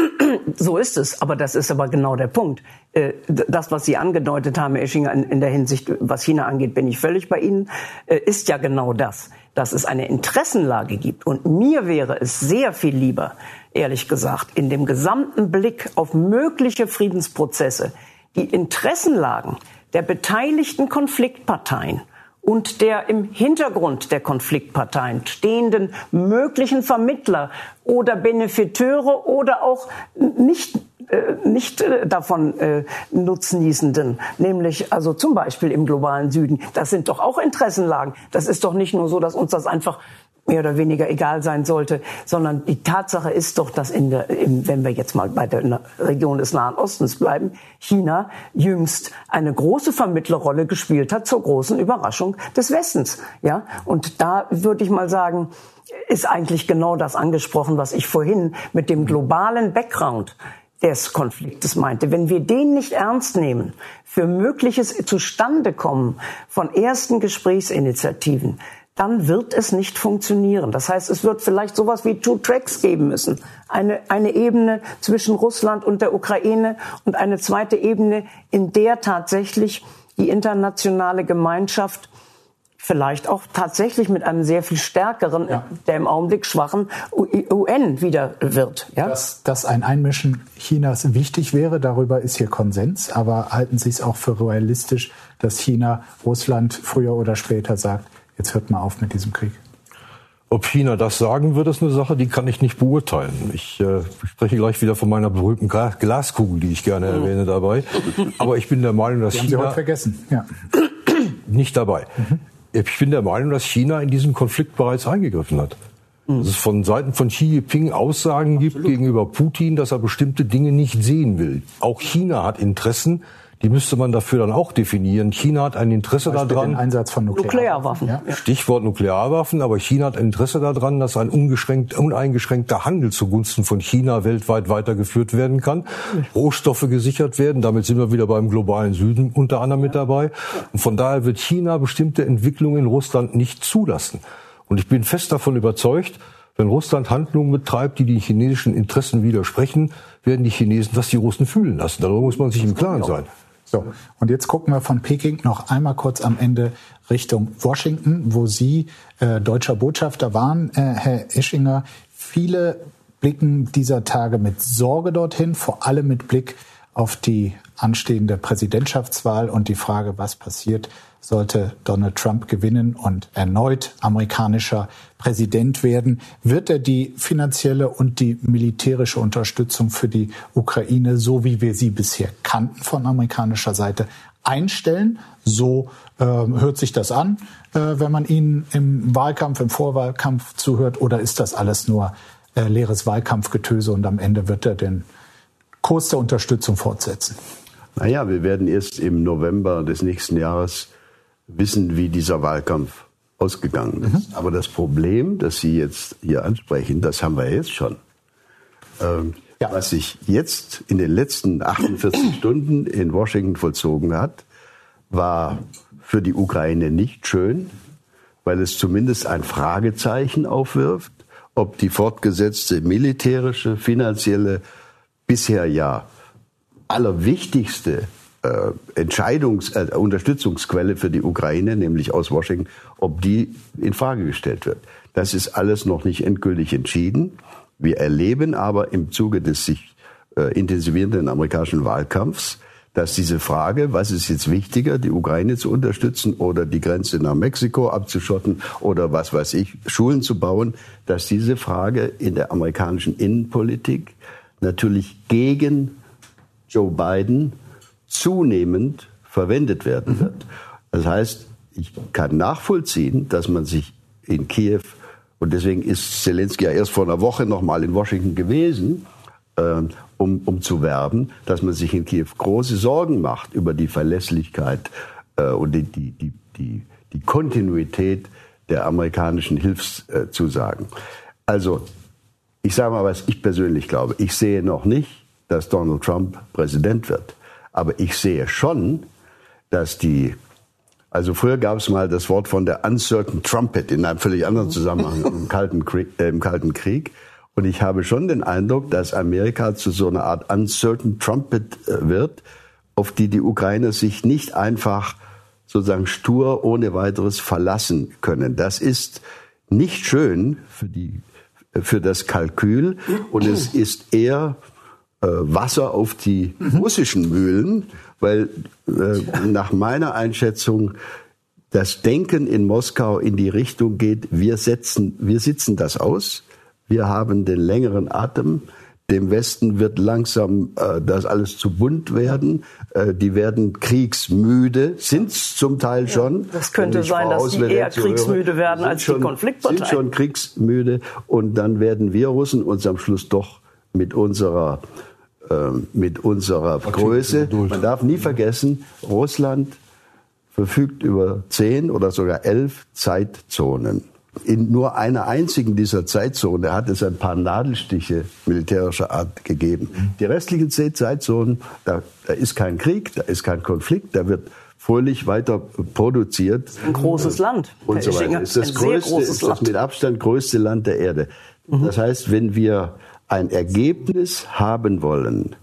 So ist es, aber das ist aber genau der Punkt. Äh, das, was Sie angedeutet haben, Herr Eschinger, in, in der Hinsicht, was China angeht, bin ich völlig bei Ihnen, äh, ist ja genau das, dass es eine Interessenlage gibt. Und mir wäre es sehr viel lieber, ehrlich gesagt, in dem gesamten Blick auf mögliche Friedensprozesse, die Interessenlagen der beteiligten Konfliktparteien und der im Hintergrund der Konfliktparteien stehenden möglichen Vermittler oder Benefiteure oder auch nicht äh, nicht äh, davon äh, Nutznießenden, nämlich also zum Beispiel im globalen Süden. Das sind doch auch Interessenlagen. Das ist doch nicht nur so, dass uns das einfach mehr oder weniger egal sein sollte, sondern die Tatsache ist doch, dass in der, in, wenn wir jetzt mal bei der Region des Nahen Ostens bleiben, China jüngst eine große Vermittlerrolle gespielt hat zur großen Überraschung des Westens. Ja, und da würde ich mal sagen, ist eigentlich genau das angesprochen, was ich vorhin mit dem globalen Background des Konfliktes meinte. Wenn wir den nicht ernst nehmen für mögliches Zustandekommen von ersten Gesprächsinitiativen, dann wird es nicht funktionieren. Das heißt, es wird vielleicht sowas wie Two Tracks geben müssen. Eine, eine Ebene zwischen Russland und der Ukraine und eine zweite Ebene, in der tatsächlich die internationale Gemeinschaft vielleicht auch tatsächlich mit einem sehr viel stärkeren, ja. der im Augenblick schwachen UN wieder wird. Ja? Dass, dass ein Einmischen Chinas wichtig wäre, darüber ist hier Konsens. Aber halten Sie es auch für realistisch, dass China Russland früher oder später sagt, jetzt hört mal auf mit diesem Krieg. Ob China das sagen wird, ist eine Sache, die kann ich nicht beurteilen. Ich äh, spreche gleich wieder von meiner berühmten Glaskugel, die ich gerne mhm. erwähne dabei. Aber ich bin der Meinung, dass die China haben Sie heute vergessen. Ja. nicht dabei. Mhm. Ich bin der Meinung, dass China in diesen Konflikt bereits eingegriffen hat. Mhm. Dass es von Seiten von Xi Jinping Aussagen Absolut. gibt gegenüber Putin, dass er bestimmte Dinge nicht sehen will. Auch China hat Interessen, die müsste man dafür dann auch definieren. China hat ein Interesse daran. Den Einsatz von Nuklearwaffen. Nuklearwaffen. Ja. Stichwort Nuklearwaffen, aber China hat ein Interesse daran, dass ein uneingeschränkter Handel zugunsten von China weltweit weitergeführt werden kann, Rohstoffe gesichert werden. Damit sind wir wieder beim globalen Süden unter anderem mit dabei. Und von daher wird China bestimmte Entwicklungen in Russland nicht zulassen. Und ich bin fest davon überzeugt, wenn Russland Handlungen betreibt, die den chinesischen Interessen widersprechen, werden die Chinesen das die Russen fühlen lassen. Darüber muss man sich im Klaren sein. So, und jetzt gucken wir von Peking noch einmal kurz am Ende Richtung Washington, wo Sie äh, deutscher Botschafter waren, äh, Herr Ischinger. Viele blicken dieser Tage mit Sorge dorthin, vor allem mit Blick auf die anstehende Präsidentschaftswahl und die Frage, was passiert, sollte Donald Trump gewinnen und erneut amerikanischer Präsident werden, wird er die finanzielle und die militärische Unterstützung für die Ukraine, so wie wir sie bisher kannten von amerikanischer Seite, einstellen. So äh, hört sich das an, äh, wenn man ihnen im Wahlkampf, im Vorwahlkampf zuhört, oder ist das alles nur äh, leeres Wahlkampfgetöse und am Ende wird er den Kurs der Unterstützung fortsetzen? Naja, wir werden erst im November des nächsten Jahres wissen, wie dieser Wahlkampf ausgegangen ist. Mhm. Aber das Problem, das Sie jetzt hier ansprechen, das haben wir jetzt schon. Ähm, ja. Was sich jetzt in den letzten 48 Stunden in Washington vollzogen hat, war für die Ukraine nicht schön, weil es zumindest ein Fragezeichen aufwirft, ob die fortgesetzte militärische, finanzielle, bisher ja allerwichtigste Entscheidungs-, äh, Unterstützungsquelle für die Ukraine, nämlich aus Washington, ob die in Frage gestellt wird. Das ist alles noch nicht endgültig entschieden. Wir erleben aber im Zuge des sich äh, intensivierenden amerikanischen Wahlkampfs, dass diese Frage, was ist jetzt wichtiger, die Ukraine zu unterstützen oder die Grenze nach Mexiko abzuschotten oder was weiß ich, Schulen zu bauen, dass diese Frage in der amerikanischen Innenpolitik natürlich gegen Joe Biden zunehmend verwendet werden mhm. wird. Das heißt, ich kann nachvollziehen, dass man sich in Kiew, und deswegen ist Zelensky ja erst vor einer Woche noch mal in Washington gewesen, äh, um, um zu werben, dass man sich in Kiew große Sorgen macht über die Verlässlichkeit äh, und die, die, die, die, die Kontinuität der amerikanischen Hilfszusagen. Also, ich sage mal, was ich persönlich glaube. Ich sehe noch nicht, dass Donald Trump Präsident wird. Aber ich sehe schon, dass die, also früher gab es mal das Wort von der Uncertain Trumpet in einem völlig anderen Zusammenhang im Kalten Krieg. Äh, im Kalten Krieg. Und ich habe schon den Eindruck, dass Amerika zu so einer Art Uncertain Trumpet äh, wird, auf die die Ukrainer sich nicht einfach sozusagen stur ohne weiteres verlassen können. Das ist nicht schön für die für das Kalkül und es ist eher Wasser auf die russischen Mühlen, weil äh, nach meiner Einschätzung das Denken in Moskau in die Richtung geht, wir setzen, wir sitzen das aus, wir haben den längeren Atem, dem Westen wird langsam äh, das alles zu bunt werden. Äh, die werden kriegsmüde, sind es zum Teil schon. Ja, das könnte sein, dass sie eher kriegsmüde werden als schon, die Konfliktparteien. Sind schon kriegsmüde und dann werden wir Russen uns am Schluss doch mit unserer äh, mit unserer Größe. Man darf nie vergessen, Russland verfügt über zehn oder sogar elf Zeitzonen in nur einer einzigen dieser Zeitzone hat es ein paar Nadelstiche militärischer Art gegeben. Die restlichen zehn Zeitzonen, da, da ist kein Krieg, da ist kein Konflikt, da wird fröhlich weiter produziert. Ein großes Land. Und so weiter. Ist das größte, ist das mit Abstand größte Land der Erde. Mhm. Das heißt, wenn wir ein Ergebnis haben wollen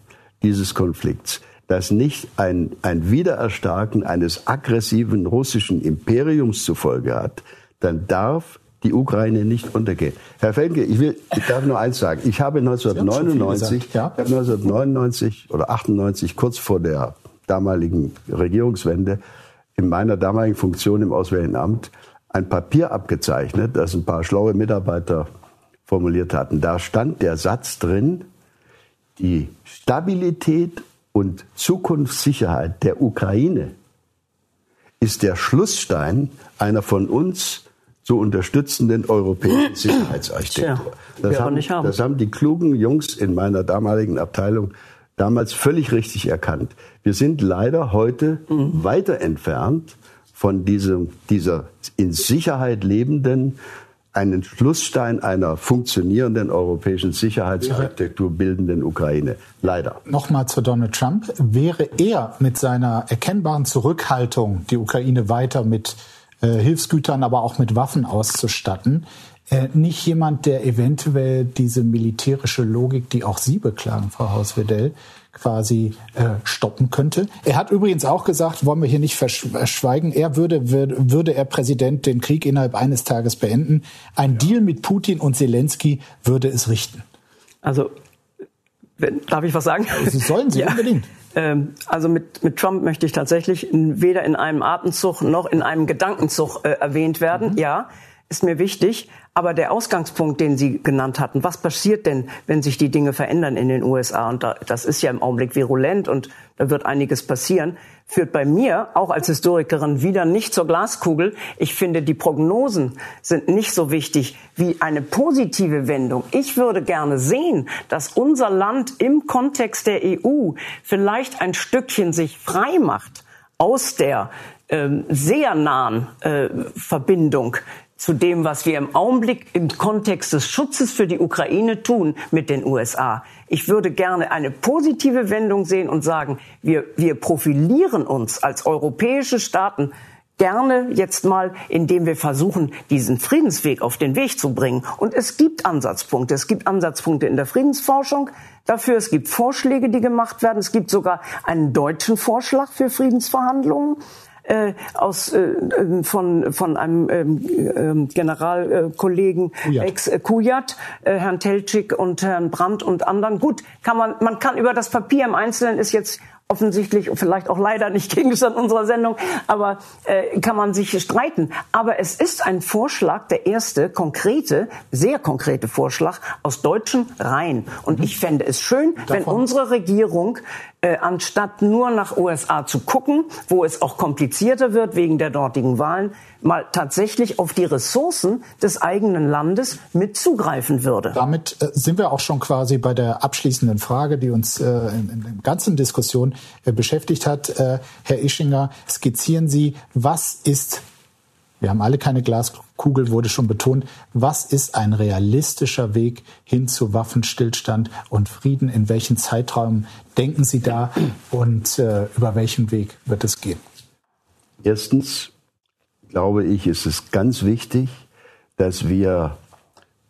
dieses Konflikts, das nicht ein, ein Wiedererstarken eines aggressiven russischen Imperiums zur Folge hat, dann darf die Ukraine nicht untergehen. Herr Felke, ich, will, ich darf nur eins sagen. Ich habe 1999, ja? ich habe 1999 oder 98, kurz vor der damaligen Regierungswende, in meiner damaligen Funktion im Auswärtigen Amt ein Papier abgezeichnet, das ein paar schlaue Mitarbeiter formuliert hatten. Da stand der Satz drin, die Stabilität und Zukunftssicherheit der Ukraine ist der Schlussstein einer von uns zu unterstützenden europäischen Sicherheitsarchitektur. Das haben, haben. das haben die klugen Jungs in meiner damaligen Abteilung damals völlig richtig erkannt. Wir sind leider heute mhm. weiter entfernt von diesem, dieser in Sicherheit lebenden, einen Schlussstein einer funktionierenden europäischen Sicherheitsarchitektur bildenden Ukraine. Leider. Nochmal zu Donald Trump. Wäre er mit seiner erkennbaren Zurückhaltung, die Ukraine weiter mit äh, Hilfsgütern, aber auch mit Waffen auszustatten. Äh, nicht jemand, der eventuell diese militärische Logik, die auch Sie beklagen, Frau Hauswedell, quasi äh, stoppen könnte. Er hat übrigens auch gesagt, wollen wir hier nicht verschweigen, er würde, würde, würde er Präsident den Krieg innerhalb eines Tages beenden. Ein ja. Deal mit Putin und Zelensky würde es richten. Also, darf ich was sagen? Sie sollen Sie ja. unbedingt. Ähm, also mit, mit Trump möchte ich tatsächlich weder in einem Atemzug noch in einem Gedankenzug äh, erwähnt werden. Mhm. Ja, ist mir wichtig. Aber der Ausgangspunkt, den Sie genannt hatten, was passiert denn, wenn sich die Dinge verändern in den USA? Und da, das ist ja im Augenblick virulent und da wird einiges passieren führt bei mir, auch als Historikerin, wieder nicht zur Glaskugel. Ich finde, die Prognosen sind nicht so wichtig wie eine positive Wendung. Ich würde gerne sehen, dass unser Land im Kontext der EU vielleicht ein Stückchen sich frei macht aus der ähm, sehr nahen äh, Verbindung zu dem, was wir im Augenblick im Kontext des Schutzes für die Ukraine tun mit den USA. Ich würde gerne eine positive Wendung sehen und sagen, wir, wir profilieren uns als europäische Staaten gerne jetzt mal, indem wir versuchen, diesen Friedensweg auf den Weg zu bringen. Und es gibt Ansatzpunkte. Es gibt Ansatzpunkte in der Friedensforschung dafür. Es gibt Vorschläge, die gemacht werden. Es gibt sogar einen deutschen Vorschlag für Friedensverhandlungen äh, aus äh, von von einem ähm, ähm Generalkollegen Kujat. ex äh, Kujat, äh, Herrn Teltschik und Herrn Brandt und anderen. Gut, kann man man kann über das Papier im Einzelnen ist jetzt offensichtlich vielleicht auch leider nicht Gegenstand unserer Sendung, aber äh, kann man sich streiten. Aber es ist ein Vorschlag, der erste konkrete, sehr konkrete Vorschlag aus deutschen Reihen. Und mhm. ich fände es schön, Davon. wenn unsere Regierung äh, anstatt nur nach USA zu gucken, wo es auch komplizierter wird wegen der dortigen Wahlen, mal tatsächlich auf die Ressourcen des eigenen Landes mit zugreifen würde. Damit äh, sind wir auch schon quasi bei der abschließenden Frage, die uns äh, in, in der ganzen Diskussion äh, beschäftigt hat. Äh, Herr Ischinger, skizzieren Sie, was ist wir haben alle keine Glaskugel, wurde schon betont. Was ist ein realistischer Weg hin zu Waffenstillstand und Frieden? In welchen Zeitraum denken Sie da und äh, über welchen Weg wird es gehen? Erstens glaube ich, ist es ganz wichtig, dass wir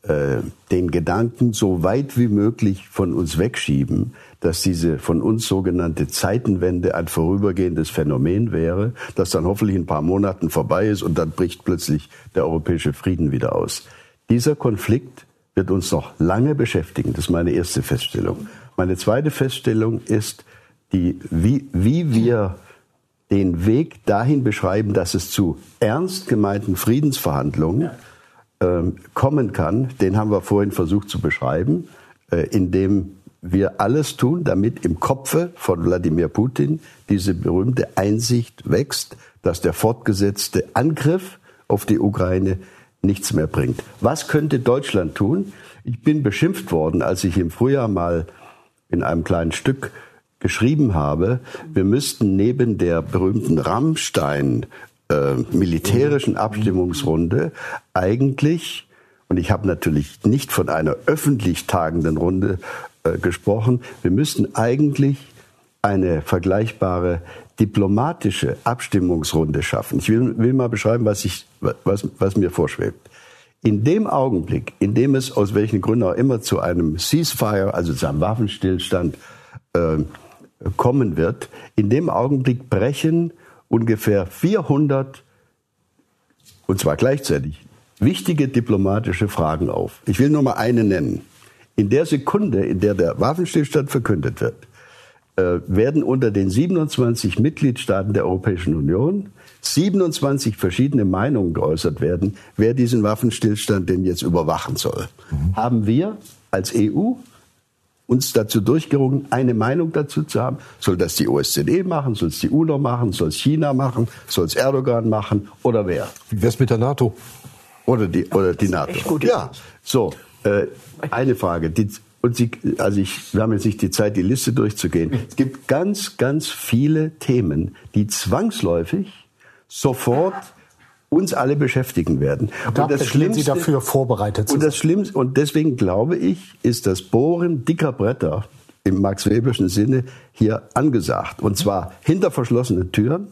äh, den Gedanken so weit wie möglich von uns wegschieben, dass diese von uns sogenannte Zeitenwende ein vorübergehendes Phänomen wäre, das dann hoffentlich in ein paar Monaten vorbei ist und dann bricht plötzlich der europäische Frieden wieder aus. Dieser Konflikt wird uns noch lange beschäftigen. Das ist meine erste Feststellung. Meine zweite Feststellung ist, die, wie, wie wir den Weg dahin beschreiben, dass es zu ernst gemeinten Friedensverhandlungen ähm, kommen kann, den haben wir vorhin versucht zu beschreiben, äh, indem wir alles tun, damit im Kopfe von Wladimir Putin diese berühmte Einsicht wächst, dass der fortgesetzte Angriff auf die Ukraine nichts mehr bringt. Was könnte Deutschland tun? Ich bin beschimpft worden, als ich im Frühjahr mal in einem kleinen Stück geschrieben habe, wir müssten neben der berühmten Rammstein äh, militärischen Abstimmungsrunde eigentlich und ich habe natürlich nicht von einer öffentlich tagenden Runde äh, gesprochen. Wir müssten eigentlich eine vergleichbare diplomatische Abstimmungsrunde schaffen. Ich will, will mal beschreiben, was, ich, was, was mir vorschwebt. In dem Augenblick, in dem es aus welchen Gründen auch immer zu einem Ceasefire, also zu einem Waffenstillstand äh, kommen wird, in dem Augenblick brechen ungefähr 400, und zwar gleichzeitig, wichtige diplomatische Fragen auf. Ich will nur mal eine nennen. In der Sekunde, in der der Waffenstillstand verkündet wird, äh, werden unter den 27 Mitgliedstaaten der Europäischen Union 27 verschiedene Meinungen geäußert werden, wer diesen Waffenstillstand denn jetzt überwachen soll. Mhm. Haben wir als EU uns dazu durchgerungen, eine Meinung dazu zu haben. Soll das die OSZE machen? Soll es die UNO machen? Soll es China machen? Soll es Erdogan machen? Oder wer? Wie wär's mit der NATO? Oder die, oder die NATO. Ja, so. Äh, eine Frage. Die, und Sie, also ich, wir haben jetzt nicht die Zeit, die Liste durchzugehen. Es gibt ganz, ganz viele Themen, die zwangsläufig sofort uns alle beschäftigen werden. Und, und das Schlimmste, Sie dafür vorbereitet Und das Schlimmste, und deswegen glaube ich, ist das Bohren dicker Bretter im Max Weberschen Sinne hier angesagt. Und zwar hinter verschlossenen Türen,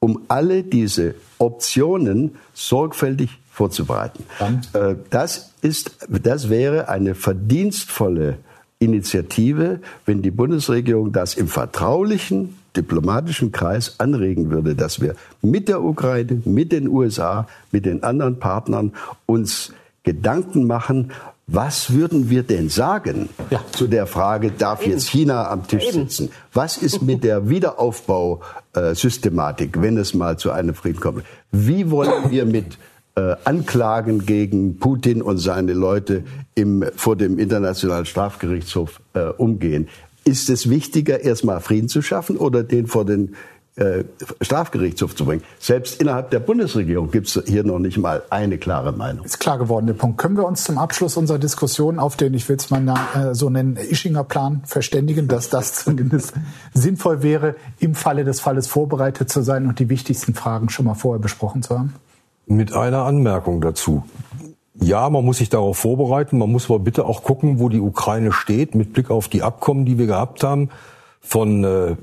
um alle diese Optionen sorgfältig vorzubereiten. Dann? Äh, das ist, das wäre eine verdienstvolle Initiative, wenn die Bundesregierung das im vertraulichen diplomatischen Kreis anregen würde, dass wir mit der Ukraine, mit den USA, mit den anderen Partnern uns Gedanken machen, was würden wir denn sagen ja. zu der Frage, darf Eben. jetzt China am Tisch Eben. sitzen? Was ist mit der Wiederaufbausystematik, wenn es mal zu einem Frieden kommt? Wie wollen wir mit äh, Anklagen gegen Putin und seine Leute im, vor dem Internationalen Strafgerichtshof äh, umgehen. Ist es wichtiger, erstmal Frieden zu schaffen oder den vor den äh, Strafgerichtshof zu bringen. Selbst innerhalb der Bundesregierung gibt es hier noch nicht mal eine klare Meinung. Ist klar geworden, der Punkt. Können wir uns zum Abschluss unserer Diskussion auf den, ich will es mal äh, so nennen, Ischinger Plan verständigen, dass das zumindest sinnvoll wäre, im Falle des Falles vorbereitet zu sein und die wichtigsten Fragen schon mal vorher besprochen zu haben? mit einer Anmerkung dazu. Ja, man muss sich darauf vorbereiten. Man muss aber bitte auch gucken, wo die Ukraine steht, mit Blick auf die Abkommen, die wir gehabt haben, von äh,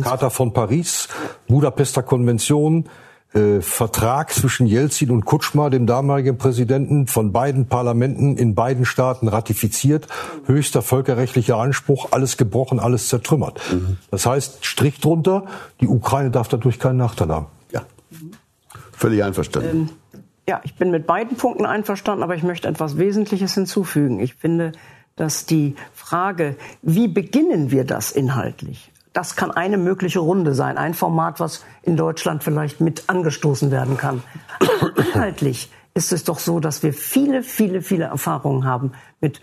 Charta von Paris, Budapester Konvention, äh, Vertrag zwischen Jelzin und Kutschma, dem damaligen Präsidenten, von beiden Parlamenten in beiden Staaten ratifiziert, höchster völkerrechtlicher Anspruch, alles gebrochen, alles zertrümmert. Mhm. Das heißt, Strich drunter, die Ukraine darf dadurch keinen Nachteil haben. Völlig einverstanden. Ähm, ja, ich bin mit beiden Punkten einverstanden, aber ich möchte etwas Wesentliches hinzufügen. Ich finde, dass die Frage, wie beginnen wir das inhaltlich? Das kann eine mögliche Runde sein, ein Format, was in Deutschland vielleicht mit angestoßen werden kann. inhaltlich ist es doch so, dass wir viele, viele, viele Erfahrungen haben mit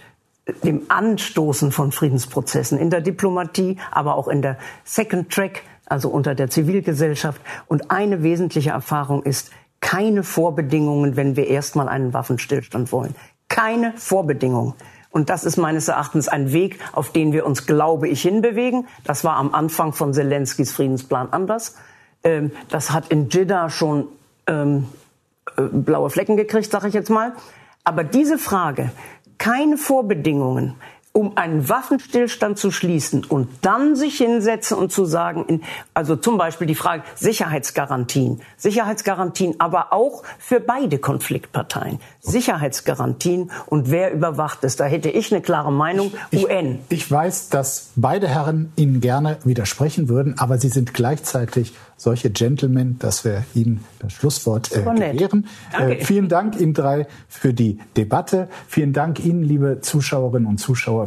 dem Anstoßen von Friedensprozessen in der Diplomatie, aber auch in der Second Track, also unter der Zivilgesellschaft. Und eine wesentliche Erfahrung ist, keine Vorbedingungen, wenn wir erstmal einen Waffenstillstand wollen. Keine Vorbedingungen. Und das ist meines Erachtens ein Weg, auf den wir uns, glaube ich, hinbewegen. Das war am Anfang von Zelenskys Friedensplan anders. Ähm, das hat in Jeddah schon ähm, äh, blaue Flecken gekriegt, sage ich jetzt mal. Aber diese Frage, keine Vorbedingungen, um einen Waffenstillstand zu schließen und dann sich hinsetzen und zu sagen, also zum Beispiel die Frage Sicherheitsgarantien, Sicherheitsgarantien, aber auch für beide Konfliktparteien, Sicherheitsgarantien und wer überwacht es. Da hätte ich eine klare Meinung, ich, UN. Ich weiß, dass beide Herren Ihnen gerne widersprechen würden, aber sie sind gleichzeitig solche Gentlemen, dass wir Ihnen das Schlusswort äh, gewähren. Äh, vielen Dank Ihnen drei für die Debatte. Vielen Dank Ihnen, liebe Zuschauerinnen und Zuschauer,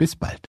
Bis bald.